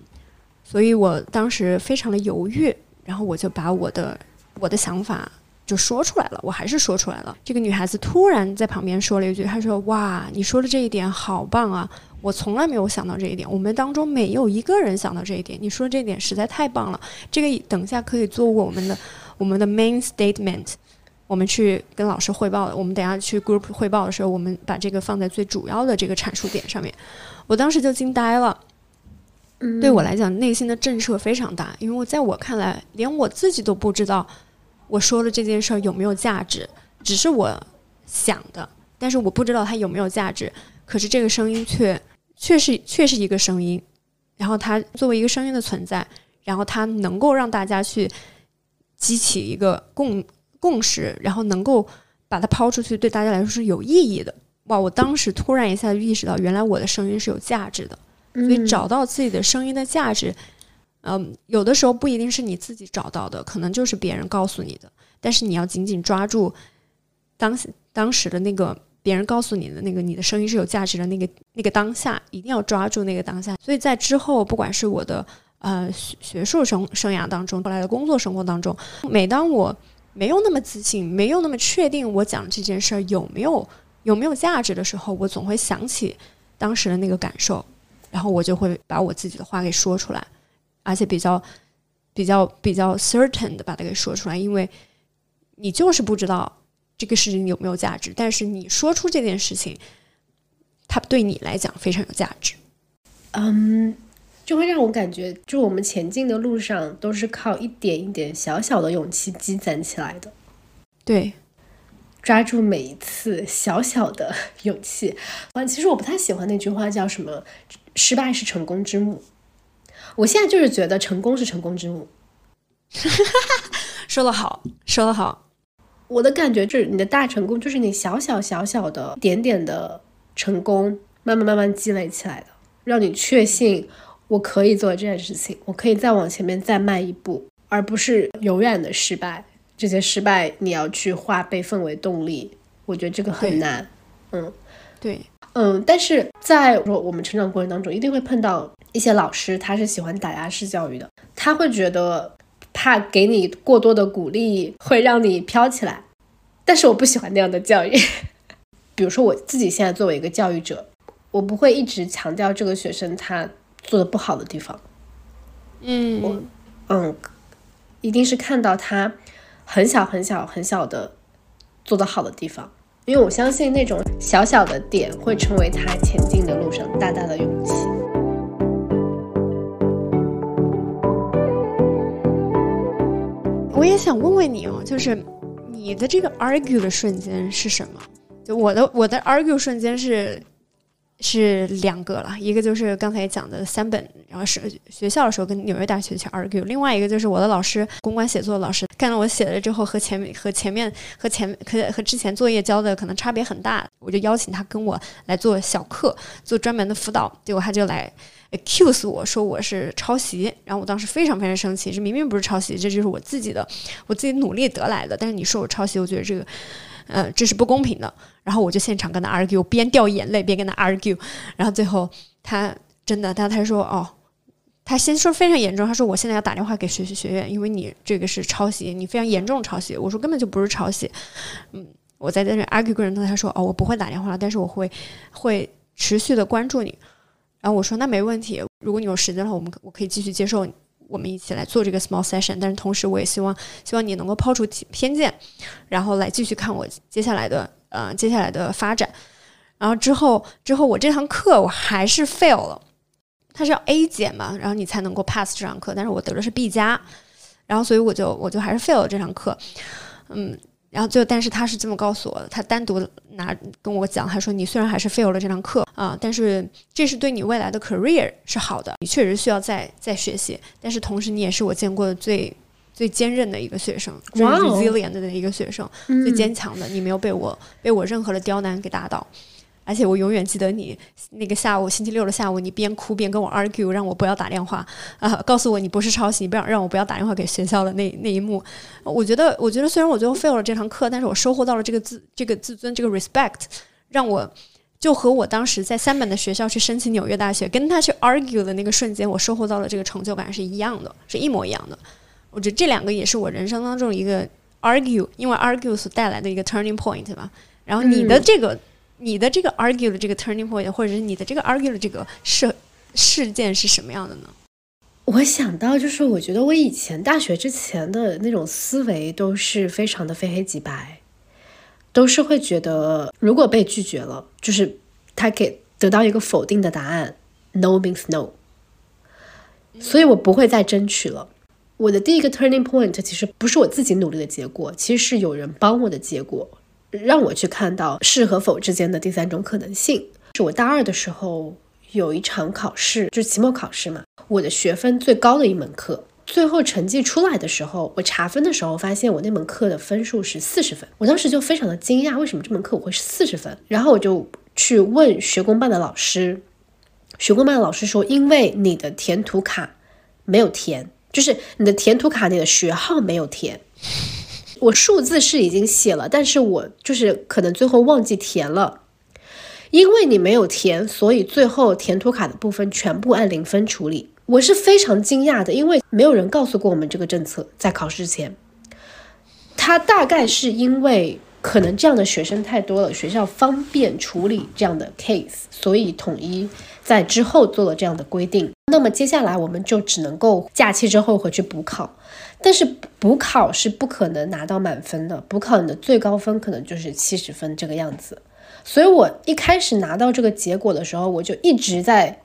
所以我当时非常的犹豫，然后我就把我的我的想法就说出来了，我还是说出来了。这个女孩子突然在旁边说了一句：“她说，哇，你说的这一点好棒啊！我从来没有想到这一点，我们当中没有一个人想到这一点。你说这一点实在太棒了，这个等一下可以作为我们的我们的 main statement。”我们去跟老师汇报，我们等下去 group 汇报的时候，我们把这个放在最主要的这个阐述点上面。我当时就惊呆了，嗯对我来讲，内心的震慑非常大，因为我在我看来，连我自己都不知道我说了这件事儿有没有价值，只是我想的，但是我不知道它有没有价值。可是这个声音却却是却是一个声音，然后它作为一个声音的存在，然后它能够让大家去激起一个共共识，然后能够把它抛出去，对大家来说是有意义的。哇！我当时突然一下就意识到，原来我的声音是有价值的。所以找到自己的声音的价值，嗯，嗯有的时候不一定是你自己找到的，可能就是别人告诉你的。但是你要紧紧抓住当当时的那个别人告诉你的那个你的声音是有价值的那个那个当下，一定要抓住那个当下。所以在之后，不管是我的呃学学术生生涯当中，后来的工作生活当中，每当我没有那么自信，没有那么确定我讲这件事儿有没有有没有价值的时候，我总会想起当时的那个感受。然后我就会把我自己的话给说出来，而且比较比较比较 certain 的把它给说出来，因为你就是不知道这个事情有没有价值，但是你说出这件事情，它对你来讲非常有价值。嗯，就会让我感觉，就我们前进的路上都是靠一点一点小小的勇气积攒起来的。对，抓住每一次小小的勇气。啊，其实我不太喜欢那句话，叫什么“失败是成功之母”。我现在就是觉得成功是成功之母。说得好，说得好。我的感觉就是，你的大成功就是你小小小小的点点的成功，慢慢慢慢积累起来的，让你确信我可以做这件事情，我可以再往前面再迈一步，而不是永远的失败。这些失败你要去化悲愤为动力，我觉得这个很难。嗯。对，嗯，但是在我们成长过程当中，一定会碰到一些老师，他是喜欢打压式教育的，他会觉得怕给你过多的鼓励会让你飘起来，但是我不喜欢那样的教育。比如说我自己现在作为一个教育者，我不会一直强调这个学生他做的不好的地方，嗯，嗯，一定是看到他很小很小很小的做得好的地方，因为我相信那种小小的点会成为他前进的路上大大的勇气。我也想问问你哦，就是你的这个 argue 的瞬间是什么？就我的我的 argue 瞬间是是两个了，一个就是刚才讲的三本，然后是学校的时候跟纽约大学去 argue，另外一个就是我的老师公关写作的老师看到我写了之后和前面和前面和前和和之前作业交的可能差别很大，我就邀请他跟我来做小课，做专门的辅导，结果他就来 accuse 我说我是抄袭，然后我当时非常非常生气，这明明不是抄袭，这就是我自己的我自己努力得来的，但是你说我抄袭，我觉得这个。呃，这是不公平的。然后我就现场跟他 argue，边掉眼泪边跟他 argue。然后最后他真的，他他说哦，他先说非常严重，他说我现在要打电话给学习学院，因为你这个是抄袭，你非常严重抄袭。我说根本就不是抄袭。嗯，我在在那 argue 过程中，他说哦，我不会打电话，但是我会会持续的关注你。然后我说那没问题，如果你有时间的话，我们我可以继续接受。我们一起来做这个 small session，但是同时我也希望，希望你能够抛除偏见，然后来继续看我接下来的呃接下来的发展。然后之后之后我这堂课我还是 fail 了，它是要 A 减嘛，然后你才能够 pass 这堂课，但是我得的是 B 加，然后所以我就我就还是 fail 了这堂课，嗯。然后就，但是他是这么告诉我的，他单独拿跟我讲，他说你虽然还是 fail 了这堂课啊，但是这是对你未来的 career 是好的，你确实需要再再学习，但是同时你也是我见过的最最坚韧的一个学生，最 resilient 的一个学生，最坚强的，你没有被我被我任何的刁难给打倒。而且我永远记得你那个下午，星期六的下午，你边哭边跟我 argue，让我不要打电话啊，告诉我你不是抄袭，你不要让我不要打电话给学校的那那一幕。我觉得，我觉得虽然我最后 fail 了这堂课，但是我收获到了这个自这个自尊，这个 respect，让我就和我当时在三本的学校去申请纽约大学，跟他去 argue 的那个瞬间，我收获到了这个成就感是一样的，是一模一样的。我觉得这两个也是我人生当中一个 argue，因为 argue 所带来的一个 turning point 吧。然后你的这个。你的这个 argue 的这个 turning point，或者是你的这个 argue 的这个事事件是什么样的呢？我想到就是，我觉得我以前大学之前的那种思维都是非常的非黑即白，都是会觉得如果被拒绝了，就是他给得到一个否定的答案，no means no，所以我不会再争取了。我的第一个 turning point 其实不是我自己努力的结果，其实是有人帮我的结果。让我去看到是和否之间的第三种可能性。是我大二的时候有一场考试，就是期末考试嘛。我的学分最高的一门课，最后成绩出来的时候，我查分的时候发现我那门课的分数是四十分。我当时就非常的惊讶，为什么这门课我会是四十分？然后我就去问学工办的老师，学工办的老师说，因为你的填图卡没有填，就是你的填图卡你的学号没有填。我数字是已经写了，但是我就是可能最后忘记填了，因为你没有填，所以最后填涂卡的部分全部按零分处理。我是非常惊讶的，因为没有人告诉过我们这个政策，在考试前，他大概是因为可能这样的学生太多了，学校方便处理这样的 case，所以统一在之后做了这样的规定。那么接下来我们就只能够假期之后回去补考。但是补考是不可能拿到满分的，补考你的最高分可能就是七十分这个样子。所以我一开始拿到这个结果的时候，我就一直在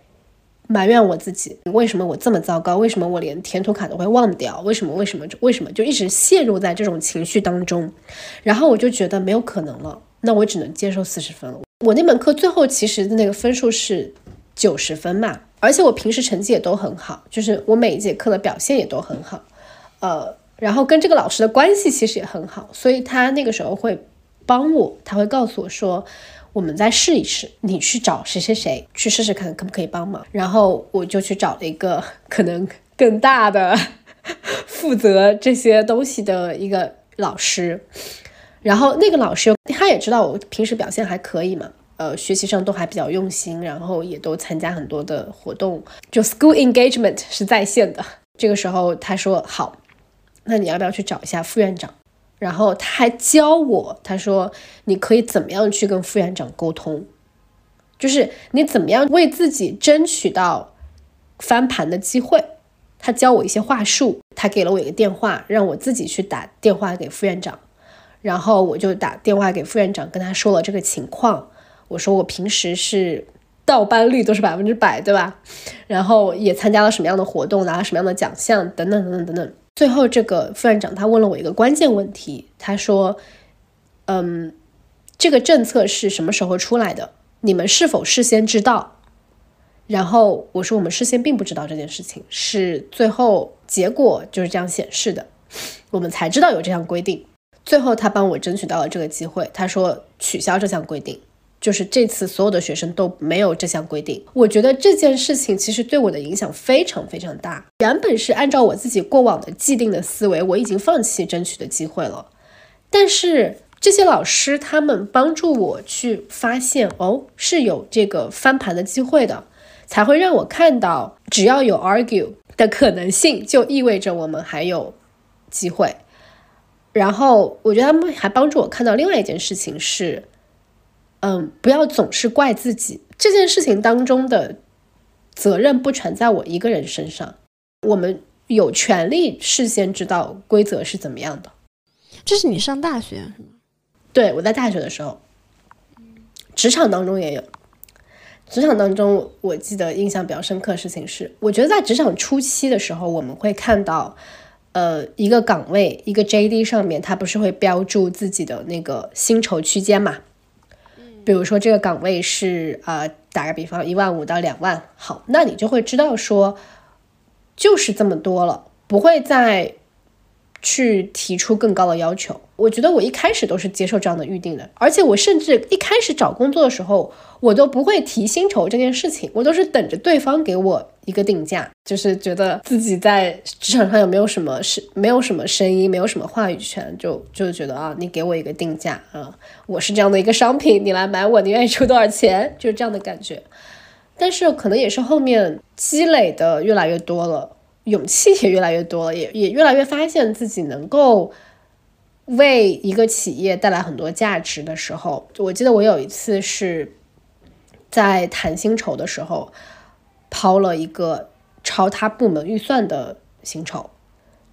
埋怨我自己，为什么我这么糟糕？为什么我连填涂卡都会忘掉？为什么？为什么？为什么？就一直陷入在这种情绪当中。然后我就觉得没有可能了，那我只能接受四十分了。我那门课最后其实的那个分数是九十分嘛，而且我平时成绩也都很好，就是我每一节课的表现也都很好。呃，然后跟这个老师的关系其实也很好，所以他那个时候会帮我，他会告诉我说，我们再试一试，你去找谁谁谁去试试看，可不可以帮忙。然后我就去找了一个 可能更大的负责这些东西的一个老师，然后那个老师他也知道我平时表现还可以嘛，呃，学习上都还比较用心，然后也都参加很多的活动，就 school engagement 是在线的。这个时候他说好。那你要不要去找一下副院长？然后他还教我，他说你可以怎么样去跟副院长沟通，就是你怎么样为自己争取到翻盘的机会。他教我一些话术，他给了我一个电话，让我自己去打电话给副院长。然后我就打电话给副院长，跟他说了这个情况。我说我平时是倒班率都是百分之百，对吧？然后也参加了什么样的活动，拿了什么样的奖项，等等等等等等。最后这个副院长他问了我一个关键问题，他说：“嗯，这个政策是什么时候出来的？你们是否事先知道？”然后我说：“我们事先并不知道这件事情，是最后结果就是这样显示的，我们才知道有这项规定。”最后他帮我争取到了这个机会，他说取消这项规定。就是这次所有的学生都没有这项规定，我觉得这件事情其实对我的影响非常非常大。原本是按照我自己过往的既定的思维，我已经放弃争取的机会了。但是这些老师他们帮助我去发现，哦，是有这个翻盘的机会的，才会让我看到，只要有 argue 的可能性，就意味着我们还有机会。然后我觉得他们还帮助我看到另外一件事情是。嗯，不要总是怪自己。这件事情当中的责任不全在我一个人身上。我们有权利事先知道规则是怎么样的。这是你上大学是吗？对，我在大学的时候，职场当中也有。职场当中，我记得印象比较深刻的事情是，我觉得在职场初期的时候，我们会看到，呃，一个岗位一个 JD 上面，它不是会标注自己的那个薪酬区间嘛？比如说这个岗位是呃，打个比方，一万五到两万，好，那你就会知道说，就是这么多了，不会再。去提出更高的要求，我觉得我一开始都是接受这样的预定的，而且我甚至一开始找工作的时候，我都不会提薪酬这件事情，我都是等着对方给我一个定价，就是觉得自己在职场上有没有什么是没有什么声音，没有什么话语权，就就觉得啊，你给我一个定价啊，我是这样的一个商品，你来买我，你愿意出多少钱，就是这样的感觉。但是可能也是后面积累的越来越多了。勇气也越来越多了，也也越来越发现自己能够为一个企业带来很多价值的时候。我记得我有一次是在谈薪酬的时候，抛了一个超他部门预算的薪酬，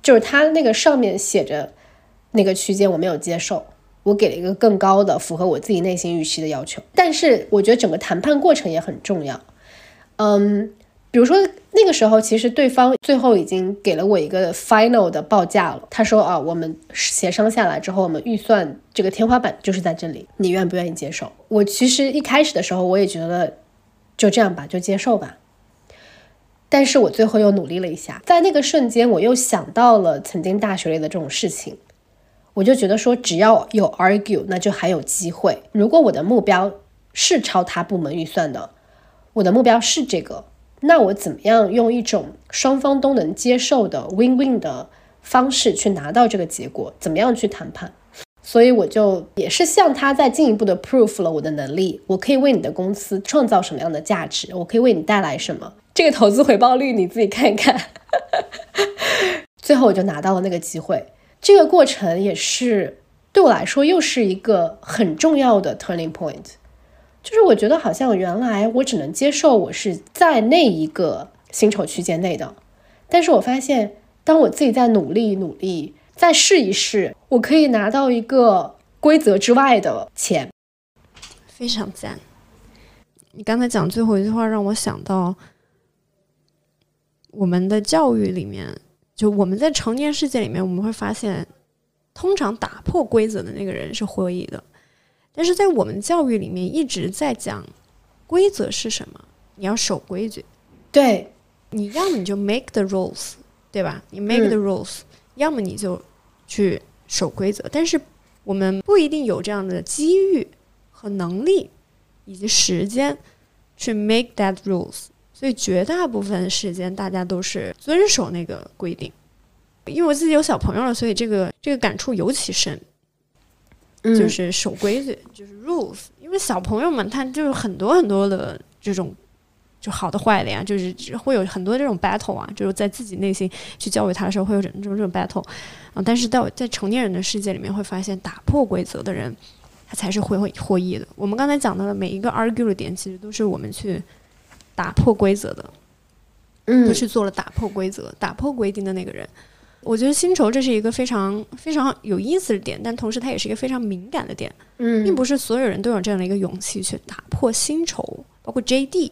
就是他那个上面写着那个区间我没有接受，我给了一个更高的符合我自己内心预期的要求。但是我觉得整个谈判过程也很重要，嗯。比如说那个时候，其实对方最后已经给了我一个 final 的报价了。他说啊，我们协商下来之后，我们预算这个天花板就是在这里，你愿不愿意接受？我其实一开始的时候，我也觉得就这样吧，就接受吧。但是我最后又努力了一下，在那个瞬间，我又想到了曾经大学里的这种事情，我就觉得说，只要有 argue，那就还有机会。如果我的目标是超他部门预算的，我的目标是这个。那我怎么样用一种双方都能接受的 win-win 的方式去拿到这个结果？怎么样去谈判？所以我就也是向他再进一步的 proof 了我的能力，我可以为你的公司创造什么样的价值？我可以为你带来什么？这个投资回报率你自己看一看。最后我就拿到了那个机会，这个过程也是对我来说又是一个很重要的 turning point。就是我觉得好像原来我只能接受我是在那一个薪酬区间内的，但是我发现当我自己在努力努力再试一试，我可以拿到一个规则之外的钱，非常赞。你刚才讲最后一句话让我想到，我们的教育里面，就我们在成年世界里面，我们会发现，通常打破规则的那个人是获益的。但是在我们教育里面一直在讲规则是什么，你要守规矩。对，你要么你就 make the rules，对吧？你 make the rules，要么你就去守规则。但是我们不一定有这样的机遇和能力以及时间去 make that rules，所以绝大部分时间大家都是遵守那个规定。因为我自己有小朋友了，所以这个这个感触尤其深。就是守规矩，就是 rules。因为小朋友们他就是很多很多的这种，就好的坏的呀，就是会有很多这种 battle 啊，就是在自己内心去教育他的时候会有这种这种 battle 啊。但是到在成年人的世界里面，会发现打破规则的人，他才是会获益的。我们刚才讲到的每一个 argue 的点，其实都是我们去打破规则的，嗯，都是做了打破规则、打破规定的那个人。我觉得薪酬这是一个非常非常有意思的点，但同时它也是一个非常敏感的点。嗯，并不是所有人都有这样的一个勇气去打破薪酬，包括 JD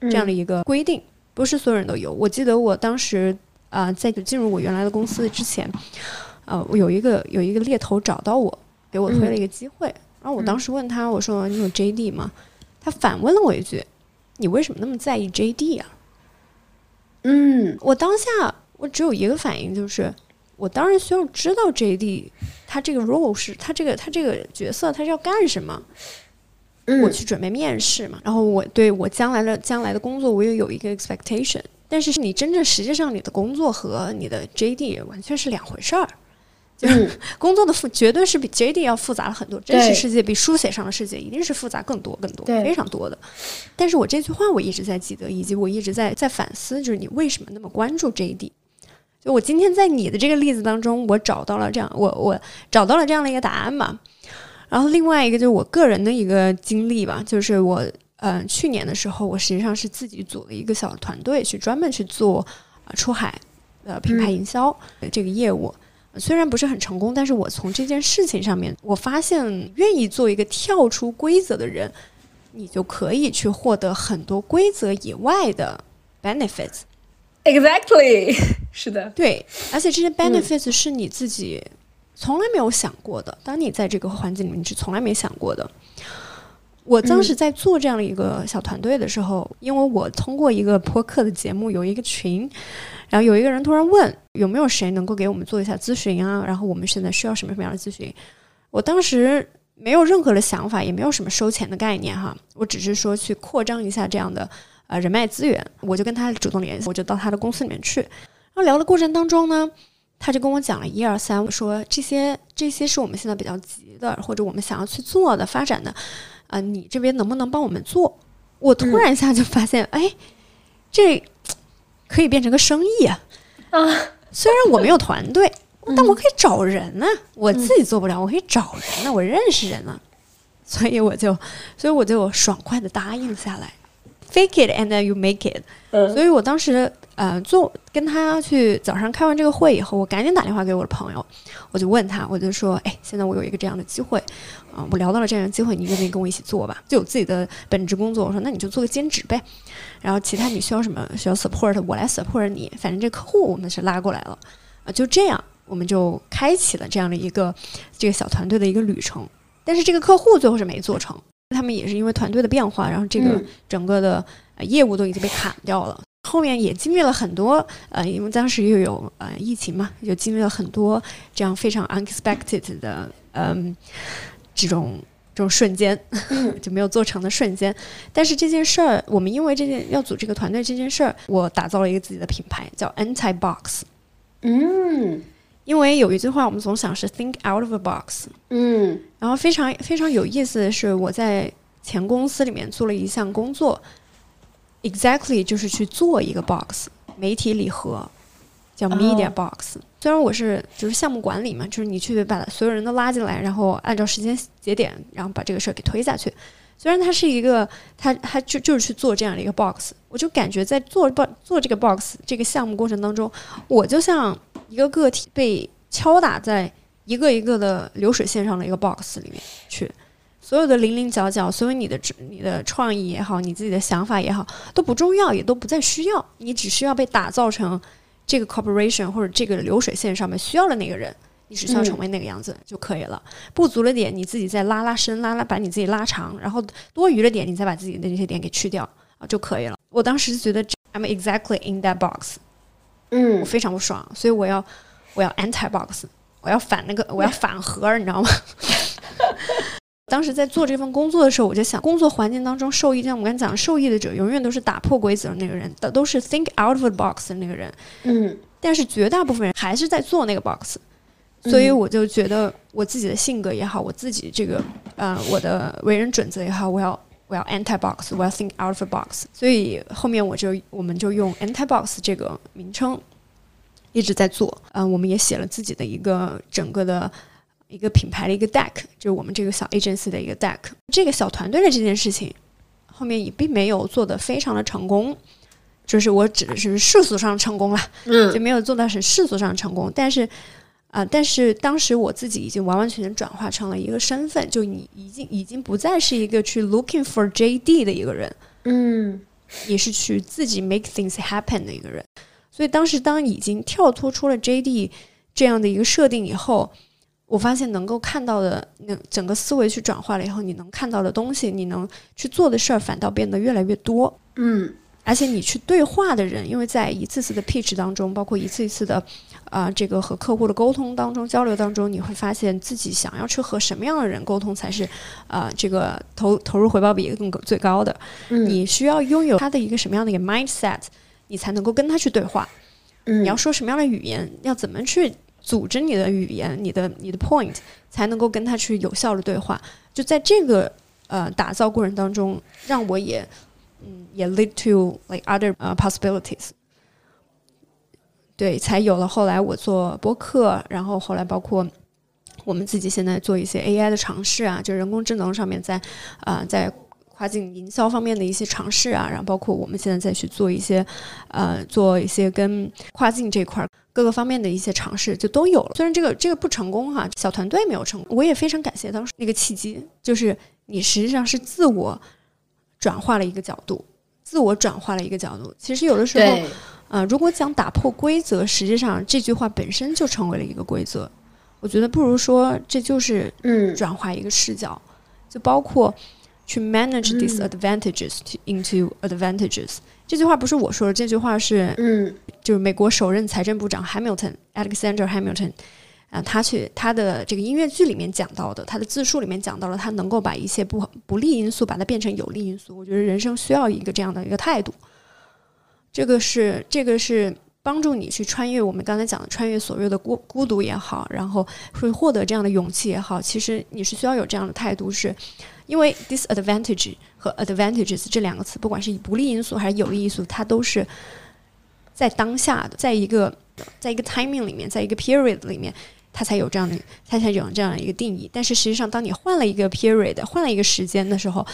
这样的一个规定，不是所有人都有。我记得我当时呃，在进入我原来的公司之前，呃，我有一个有一个猎头找到我，给我推了一个机会。然后我当时问他，我说：“你有 JD 吗？”他反问了我一句：“你为什么那么在意 JD 啊？”嗯我当下我只有一个反应，就是我当然需要知道 JD 他这个 role 是他这个他这个角色他是要干什么。嗯，我去准备面试嘛，然后我对我将来的将来的工作我也有一个 expectation，但是你真正实际上你的工作和你的 JD 完全是两回事儿。嗯 工作的复绝对是比 JD 要复杂了很多，真实世界比书写上的世界一定是复杂更多更多，非常多的。但是我这句话我一直在记得，以及我一直在在反思，就是你为什么那么关注 JD？就我今天在你的这个例子当中，我找到了这样，我我找到了这样的一个答案嘛。然后另外一个就是我个人的一个经历吧，就是我呃去年的时候，我实际上是自己组了一个小团队，去专门去做啊、呃出海呃品牌营销的这个业务。虽然不是很成功，但是我从这件事情上面，我发现愿意做一个跳出规则的人，你就可以去获得很多规则以外的 benefits。，exactly，是的，对，而且这些 benefits 是你自己从来没有想过的。当你在这个环境里面，你是从来没想过的。我当时在做这样的一个小团队的时候，因为我通过一个播客的节目有一个群，然后有一个人突然问有没有谁能够给我们做一下咨询啊？然后我们现在需要什么什么样的咨询？我当时没有任何的想法，也没有什么收钱的概念哈，我只是说去扩张一下这样的呃人脉资源，我就跟他主动联系，我就到他的公司里面去。然后聊的过程当中呢，他就跟我讲了一二三，我说这些这些是我们现在比较急的，或者我们想要去做的、发展的，啊、你这边能不能帮我们做？我突然一下就发现，哎，这可以变成个生意啊！啊，虽然我没有团队，但我可以找人呢、我自己做不了，我可以找人呢、我认识人呢、所以我就，所以我就爽快的答应下来，fake it and then you make it。嗯所以我当时呃做跟他去早上开完这个会以后，我赶紧打电话给我的朋友，我就问他，我就说，哎，现在我有一个这样的机会，啊、我聊到了这样的机会，你愿不愿意跟我一起做吧？就有自己的本职工作，我说那你就做个兼职呗，然后其他你需要什么需要 support，我来 support 你，反正这客户我们是拉过来了，啊、就这样我们就开启了这样的一个这个小团队的一个旅程，但是这个客户最后是没做成。他们也是因为团队的变化，然后这个嗯整个的、呃业务都已经被砍掉了。后面也经历了很多，呃，因为当时又有呃疫情嘛，就经历了很多这样非常 unexpected 的，嗯，这种这种瞬间，就没有做成的瞬间。但是这件事儿，我们因为这件要组这个团队这件事儿，我打造了一个自己的品牌，叫 Anti Box。嗯因为有一句话，我们总想是 think out of a box，嗯然后非常非常有意思的是，我在前公司里面做了一项工作，exactly 就是去做一个 box 媒体礼盒，叫 media 哦 box。虽然我是就是项目管理嘛，就是你去把所有人都拉进来，然后按照时间节点，然后把这个事儿给推下去。虽然它是一个，它它就就是去做这样的一个 box，我就感觉在做 bo 做这个 box 这个项目过程当中，我就像一个个体被敲打在一个一个的流水线上的一个 box 里面去，所有的零零角角，所有你的你的创意也好，你自己的想法也好，都不重要，也都不再需要，你只需要被打造成这个 corporation 或者这个流水线上面需要的那个人。你只需要成为那个样子就可以了，不足的点你自己再拉拉伸，拉拉把你自己拉长，然后多余的点你再把自己的那些点给去掉啊就可以了。我当时觉得 I'm exactly in that box，我嗯非常不爽，所以我要我要 anti box，我要反那个我要反核，你知道吗？当时在做这份工作的时候，我就想，工作环境当中受益，像我们刚才讲，受益的者永远都是打破规则的那个人，的都是 think out of the box 的那个人，嗯。但是绝大部分人还是在做那个 box，所以我就觉得我自己的性格也好，我自己这个呃我的为人准则也好，我要我要 anti box，我要 think out of the box，所以后面我就我们就用 anti box 这个名称一直在做，嗯、我们也写了自己的一个整个的。一个品牌的一个 deck，就是我们这个小 agency 的一个 deck。这个小团队的这件事情，后面也并没有做得非常的成功，就是我指的是世俗上成功了，就嗯没有做到是世俗上的成功。但是，啊、但是当时我自己已经完完全全转化成了一个身份，就你已经已经不再是一个去 looking for JD 的一个人，嗯你是去自己 make things happen 的一个人。所以当时当已经跳脱出了 JD 这样的一个设定以后，我发现能够看到的，那整个思维去转化了以后，你能看到的东西，你能去做的事儿，反倒变得越来越多。嗯而且你去对话的人，因为在一次次的 pitch 当中，包括一次一次的啊、这个和客户的沟通当中、交流当中，你会发现自己想要去和什么样的人沟通才是啊、这个投投入回报比更最高的。嗯，你需要拥有他的一个什么样的一个 mindset，你才能够跟他去对话。嗯你要说什么样的语言，要怎么去组织你的语言，你的你的 point，才能够跟他去有效的对话。就在这个呃打造过程当中，让我也嗯也 lead to like other 呃 possibilities。对，才有了后来我做播客，然后后来包括我们自己现在做一些 AI 的尝试啊，就人工智能上面在啊、在跨境营销方面的一些尝试啊，然后包括我们现在再去做一些呃做一些跟跨境这块儿各个方面的一些尝试，就都有了。虽然这个这个不成功哈、小团队没有成功，我也非常感谢当时那个契机，就是你实际上是自我转化了一个角度，自我转化了一个角度。其实有的时候，呃，如果讲打破规则，实际上这句话本身就成为了一个规则。我觉得不如说这就是嗯转化一个视角，就包括去 manage 嗯 disadvantages to into advantages。这句话不是我说的，这句话是嗯就是美国首任财政部长 Hamilton Alexander Hamilton 啊、他去他的这个音乐剧里面讲到的，他的自述里面讲到了，他能够把一些不不利因素把它变成有利因素。我觉得人生需要一个这样的一个态度，这个是这个是帮助你去穿越我们刚才讲的穿越所谓的孤孤独也好，然后会获得这样的勇气也好，其实你是需要有这样的态度是。因为 disadvantage 和 advantages 这两个词，不管是以不利因素还是有利因素，它都是在当下的，在一个在一个 timing 里面，在一个 period 里面，它才有这样的，它才有这样的一个定义。但是实际上，当你换了一个 period，换了一个时间的时候，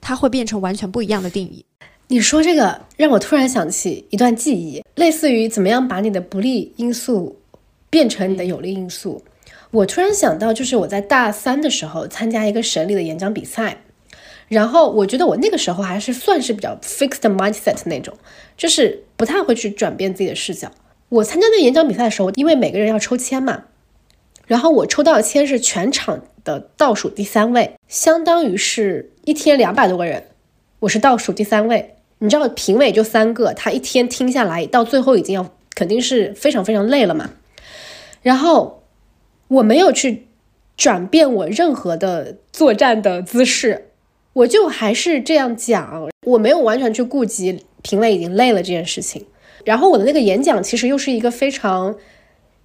它会变成完全不一样的定义。你说这个让我突然想起一段记忆，类似于怎么样把你的不利因素变成你的有利因素。我突然想到，就是我在大三的时候参加一个省里的演讲比赛，然后我觉得我那个时候还是算是比较 fixed mindset 那种，就是不太会去转变自己的视角。我参加那个演讲比赛的时候，因为每个人要抽签嘛，然后我抽到的签是全场的倒数第三位，相当于是一天两百多个人，我是倒数第三位。你知道评委就三个，他一天听下来，到最后已经要肯定是非常非常累了嘛。然后我没有去转变我任何的作战的姿势，我就还是这样讲，我没有完全去顾及评委已经累了这件事情。然后我的那个演讲其实又是一个非常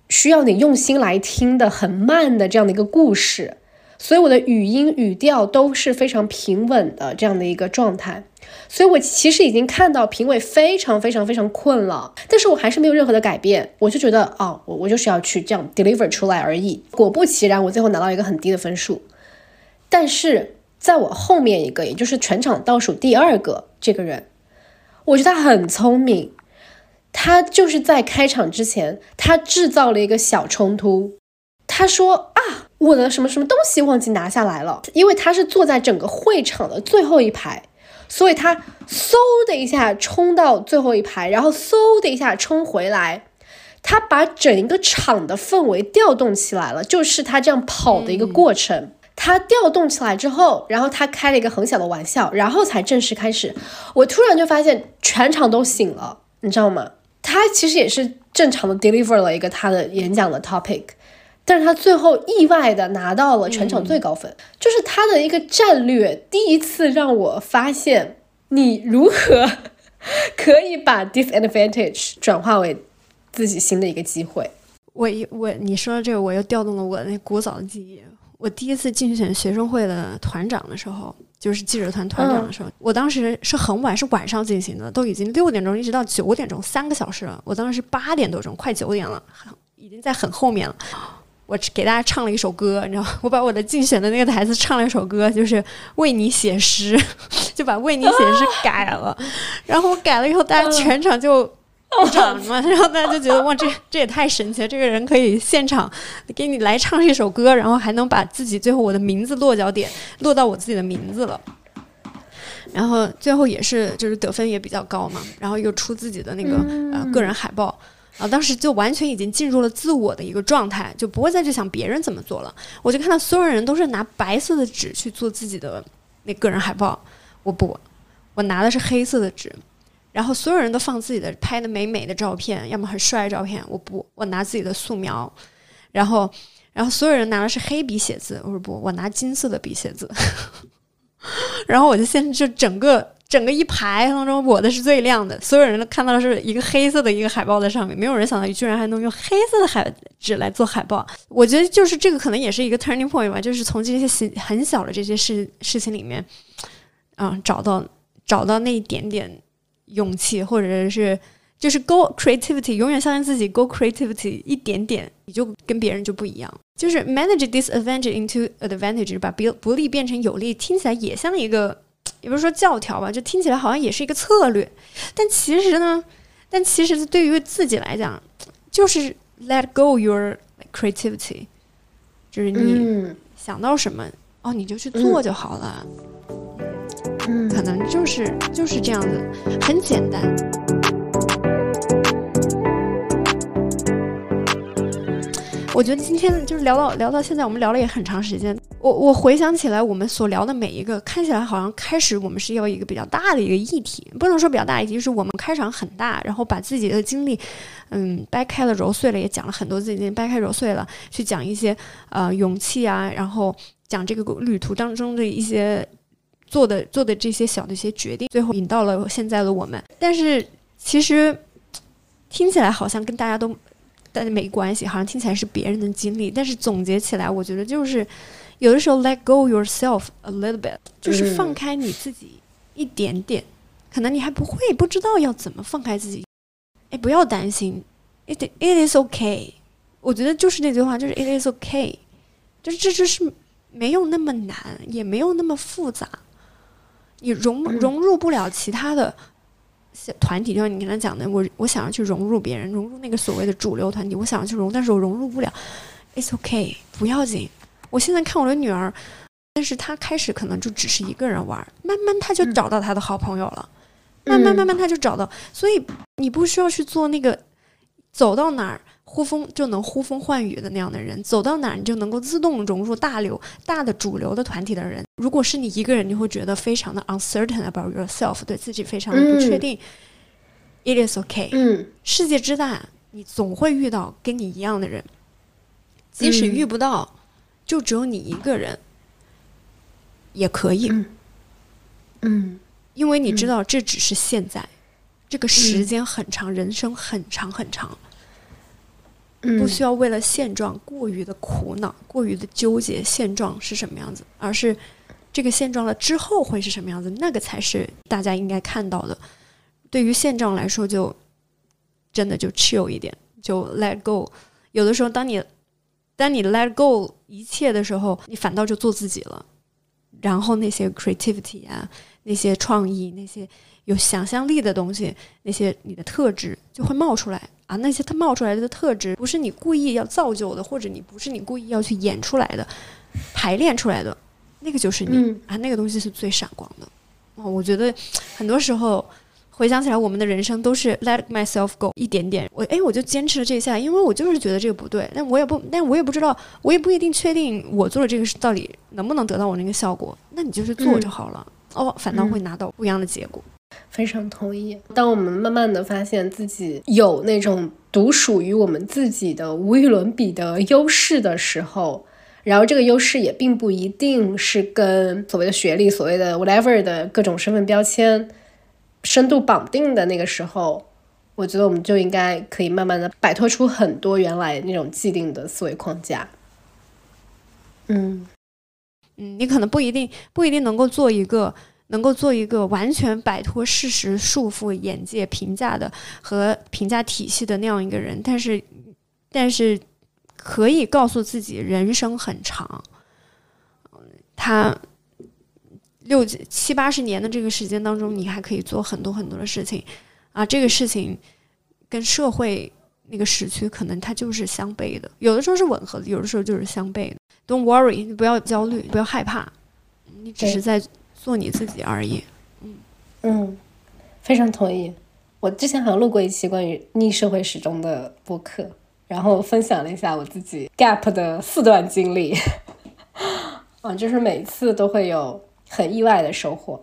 需要你用心来听的很慢的这样的一个故事，所以我的语音语调都是非常平稳的这样的一个状态。所以我其实已经看到评委非常非常非常困了，但是我还是没有任何的改变，我就觉得哦，我我就是要去这样 deliver 出来而已。果不其然，我最后拿到一个很低的分数。但是在我后面一个，也就是全场倒数第二个这个人，我觉得他很聪明，他就是在开场之前，他制造了一个小冲突。他说啊，我的什么什么东西忘记拿下来了，因为他是坐在整个会场的最后一排。所以他嗖的一下冲到最后一排，然后嗖的一下冲回来，他把整一个场的氛围调动起来了，就是他这样跑的一个过程。他调动起来之后，然后他开了一个很小的玩笑，然后才正式开始。我突然就发现全场都醒了，你知道吗？他其实也是正常的 deliver 了一个他的演讲的 topic。但是他最后意外的拿到了全场最高分，就是他的一个战略，第一次让我发现你如何 可以把 disadvantage 转化为自己新的一个机会。我一我你说到这个，我又调动了我那古早的记忆。我第一次竞选学生会的团长的时候，就是记者团团长的时候，我当时是很晚，是晚上进行的，都已经六点钟一直到九点钟，三个小时了。我当时是八点多钟，快九点了，已经在很后面了。我给大家唱了一首歌，你知道，我把我的竞选的那个台词唱了一首歌，就是为你写诗，就把为你写诗改了。然后我改了以后，大家全场就鼓掌嘛，然后大家就觉得哇，这这也太神奇了！这个人可以现场给你来唱一首歌，然后还能把自己最后我的名字落脚点落到我自己的名字了。然后最后也是就是得分也比较高嘛，然后又出自己的那个、呃个人海报。啊，当时就完全已经进入了自我的一个状态，就不会再去想别人怎么做了。我就看到所有人都是拿白色的纸去做自己的那个人海报，我不，我拿的是黑色的纸。然后所有人都放自己的拍的美美的照片，要么很帅的照片，我不，我拿自己的素描。然后，然后所有人拿的是黑笔写字，我说不，我拿金色的笔写字。然后我就现在就整个整个一排当中，我的是最亮的，所有人都看到的是一个黑色的一个海报在上面，没有人想到居然还能用黑色的海纸来做海报。我觉得就是这个可能也是一个 turning point 吧，就是从这些小很小的这些事事情里面，啊、找到找到那一点点勇气，或者是就是 go creativity，永远相信自己 go creativity 一点点，你就跟别人就不一样。就是 manage disadvantage into advantage，把不不利变成有利，听起来也像一个，也不是说教条吧，就听起来好像也是一个策略。但其实呢，但其实对于自己来讲，就是 let go your creativity，就是你嗯想到什么，哦，你就去做就好了。嗯可能就是就是这样子，很简单。我觉得今天就是聊到聊到现在，我们聊了也很长时间。我我回想起来，我们所聊的每一个，看起来好像开始我们是要一个比较大的一个议题，不能说比较大议题，就是我们开场很大，然后把自己的经历，嗯，掰开了揉碎了，也讲了很多自己的经，掰开揉碎了，去讲一些呃勇气啊，然后讲这个旅途当中的一些做的做的这些小的一些决定，最后引到了现在的我们。但是其实听起来好像跟大家都但是没关系，好像听起来是别人的经历。但是总结起来，我觉得就是有的时候 let go yourself a little bit，就是放开你自己一点点。可能你还不会不知道要怎么放开自己，哎，不要担心，it it is okay。我觉得就是那句话，就是 it is okay，就是这就是没有那么难，也没有那么复杂。你融融入不了其他的小团体，就像你刚才讲的，我我想要去融入别人，融入那个所谓的主流团体，我想要去融，但是我融入不了。It's okay，不要紧。我现在看我的女儿，但是她开始可能就只是一个人玩，慢慢她就找到她的好朋友了，慢慢慢慢她就找到，所以你不需要去做那个走到哪儿。呼风就能呼风唤雨的那样的人，走到哪儿你就能够自动融入大流大的主流的团体的人。如果是你一个人，你会觉得非常的 uncertain about yourself，对自己非常的不确定。It is okay，嗯。世界之大，你总会遇到跟你一样的人，即使遇不到，就只有你一个人，也可以，嗯。因为你知道这只是现在，这个时间很长，人生很长很长。嗯，不需要为了现状过于的苦恼，过于的纠结现状是什么样子，而是这个现状了之后会是什么样子，那个才是大家应该看到的。对于现状来说就，真的就 chill 一点，就 let go。有的时候，当你当你 let go 一切的时候，你反倒就做自己了。然后那些 creativity 啊，那些创意，那些有想象力的东西，那些你的特质就会冒出来啊！那些它冒出来的特质，不是你故意要造就的，或者你不是你故意要去演出来的、排练出来的，那个就是你、嗯啊！那个东西是最闪光的。哦，我觉得很多时候回想起来，我们的人生都是 let myself go 一点点。我哎，我就坚持了这一下，因为我就是觉得这个不对，但我也不，但我也不知道，我也不一定确定我做的这个是到底能不能得到我那个效果。那你就是做就好了。哦，反倒会拿到不一样的结果。非常同意。当我们慢慢的发现自己有那种独属于我们自己的无与伦比的优势的时候，然后这个优势也并不一定是跟所谓的学历、所谓的 whatever 的各种身份标签深度绑定的那个时候，我觉得我们就应该可以慢慢的摆脱出很多原来那种既定的思维框架。嗯嗯，你可能不一定不一定能够做一个能够做一个完全摆脱事实束缚、眼界评价的和评价体系的那样一个人，但是但是可以告诉自己，人生很长，他六七八十年的这个时间当中，你还可以做很多很多的事情。啊，这个事情跟社会那个时区可能它就是相悖的，有的时候是吻合的，有的时候就是相悖的。Don't worry，你不要焦虑，不要害怕，你只是在做你自己而已。嗯，嗯，非常同意。我之前好像录过一期关于逆社会时钟的播客，然后分享了一下我自己 gap 的四段经历。啊，就是每次都会有很意外的收获。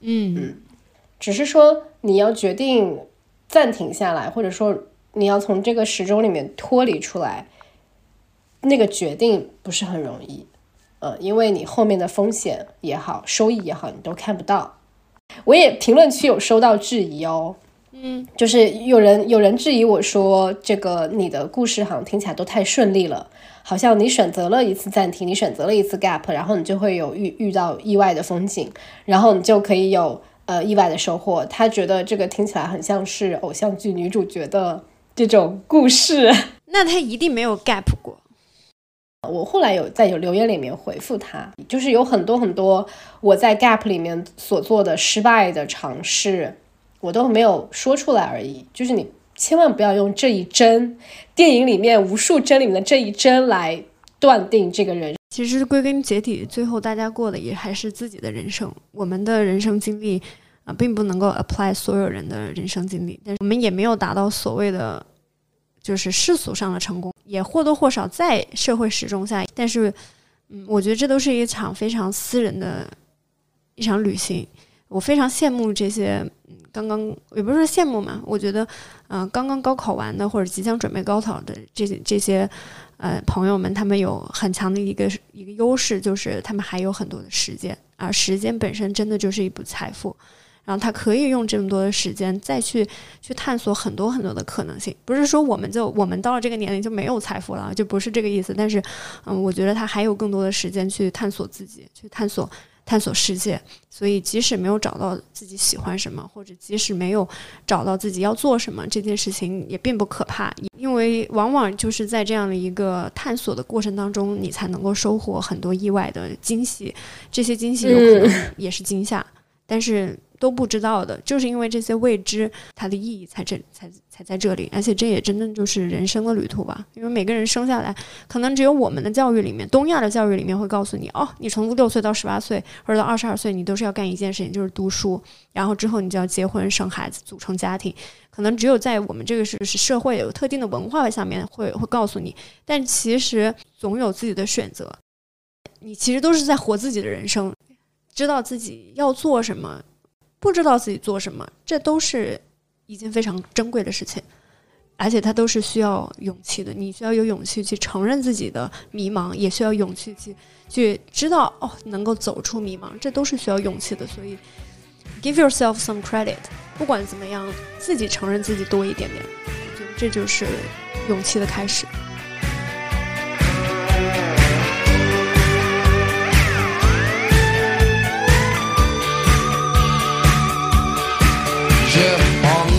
嗯只是说你要决定暂停下来，或者说你要从这个时钟里面脱离出来，那个决定不是很容易。呃，因为你后面的风险也好，收益也好，你都看不到。我也评论区有收到质疑哦，嗯，就是有人有人质疑我说，这个你的故事好像听起来都太顺利了，好像你选择了一次暂停，你选择了一次 gap，然后你就会有遇遇到意外的风景，然后你就可以有呃意外的收获。他觉得这个听起来很像是偶像剧女主角的这种故事。那他一定没有 gap 过。我后来有在有留言里面回复他，就是有很多很多我在 Gap 里面所做的失败的尝试，我都没有说出来而已。就是你千万不要用这一针，电影里面无数针里面的这一针来断定这个人。其实归根结底，最后大家过的也还是自己的人生。我们的人生经历啊、并不能够 apply 所有人的人生经历，但是我们也没有达到所谓的就是世俗上的成功，也或多或少在社会时钟下。但是，嗯，我觉得这都是一场非常私人的一场旅行。我非常羡慕这些，刚刚也不是说羡慕嘛，我觉得，嗯、刚刚高考完的或者即将准备高考的这些这些，呃，朋友们，他们有很强的一个一个优势，就是他们还有很多的时间，而时间本身真的就是一笔财富。然后他可以用这么多的时间再去去探索很多很多的可能性，不是说我们就我们到了这个年龄就没有财富了，就不是这个意思。但是，嗯，我觉得他还有更多的时间去探索自己，去探索探索世界。所以，即使没有找到自己喜欢什么，或者即使没有找到自己要做什么，这件事情也并不可怕，因为往往就是在这样的一个探索的过程当中，你才能够收获很多意外的惊喜。这些惊喜有可能也是惊吓，但是。都不知道的，就是因为这些未知，它的意义才这才才在这里，而且这也真正就是人生的旅途吧。因为每个人生下来，可能只有我们的教育里面，东亚的教育里面会告诉你，哦，你从六岁到十八岁或者到二十二岁，你都是要干一件事情，就是读书，然后之后你就要结婚生孩子，组成家庭。可能只有在我们这个是是社会有特定的文化下面会会告诉你，但其实总有自己的选择，你其实都是在活自己的人生，知道自己要做什么。不知道自己做什么，这都是一件非常珍贵的事情，而且它都是需要勇气的。你需要有勇气去承认自己的迷茫，也需要勇气去去知道哦，能够走出迷茫，这都是需要勇气的。所以，give yourself some credit。不管怎么样，自己承认自己多一点点，我觉得这就是勇气的开始。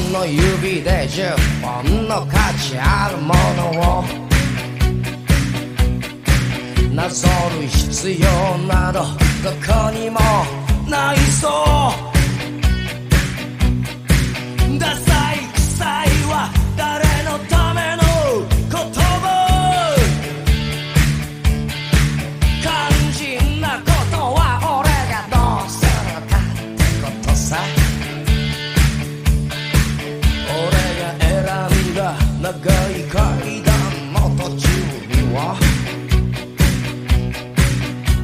10本の指で10本の価値あるものをなぞる必要などどこにもないそう。は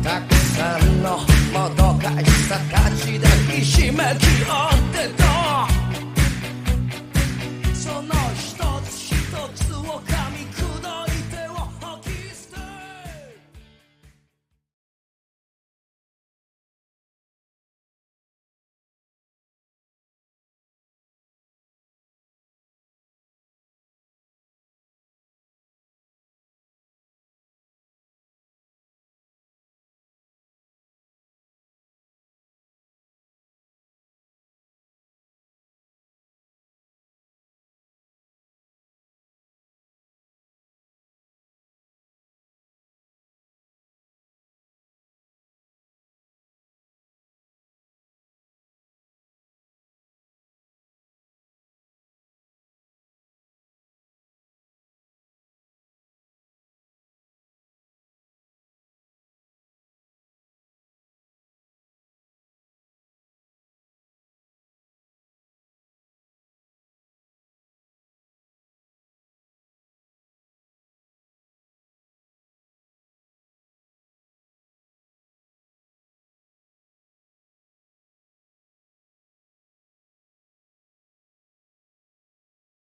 たくさんのもどかしさたちでひしめき合う。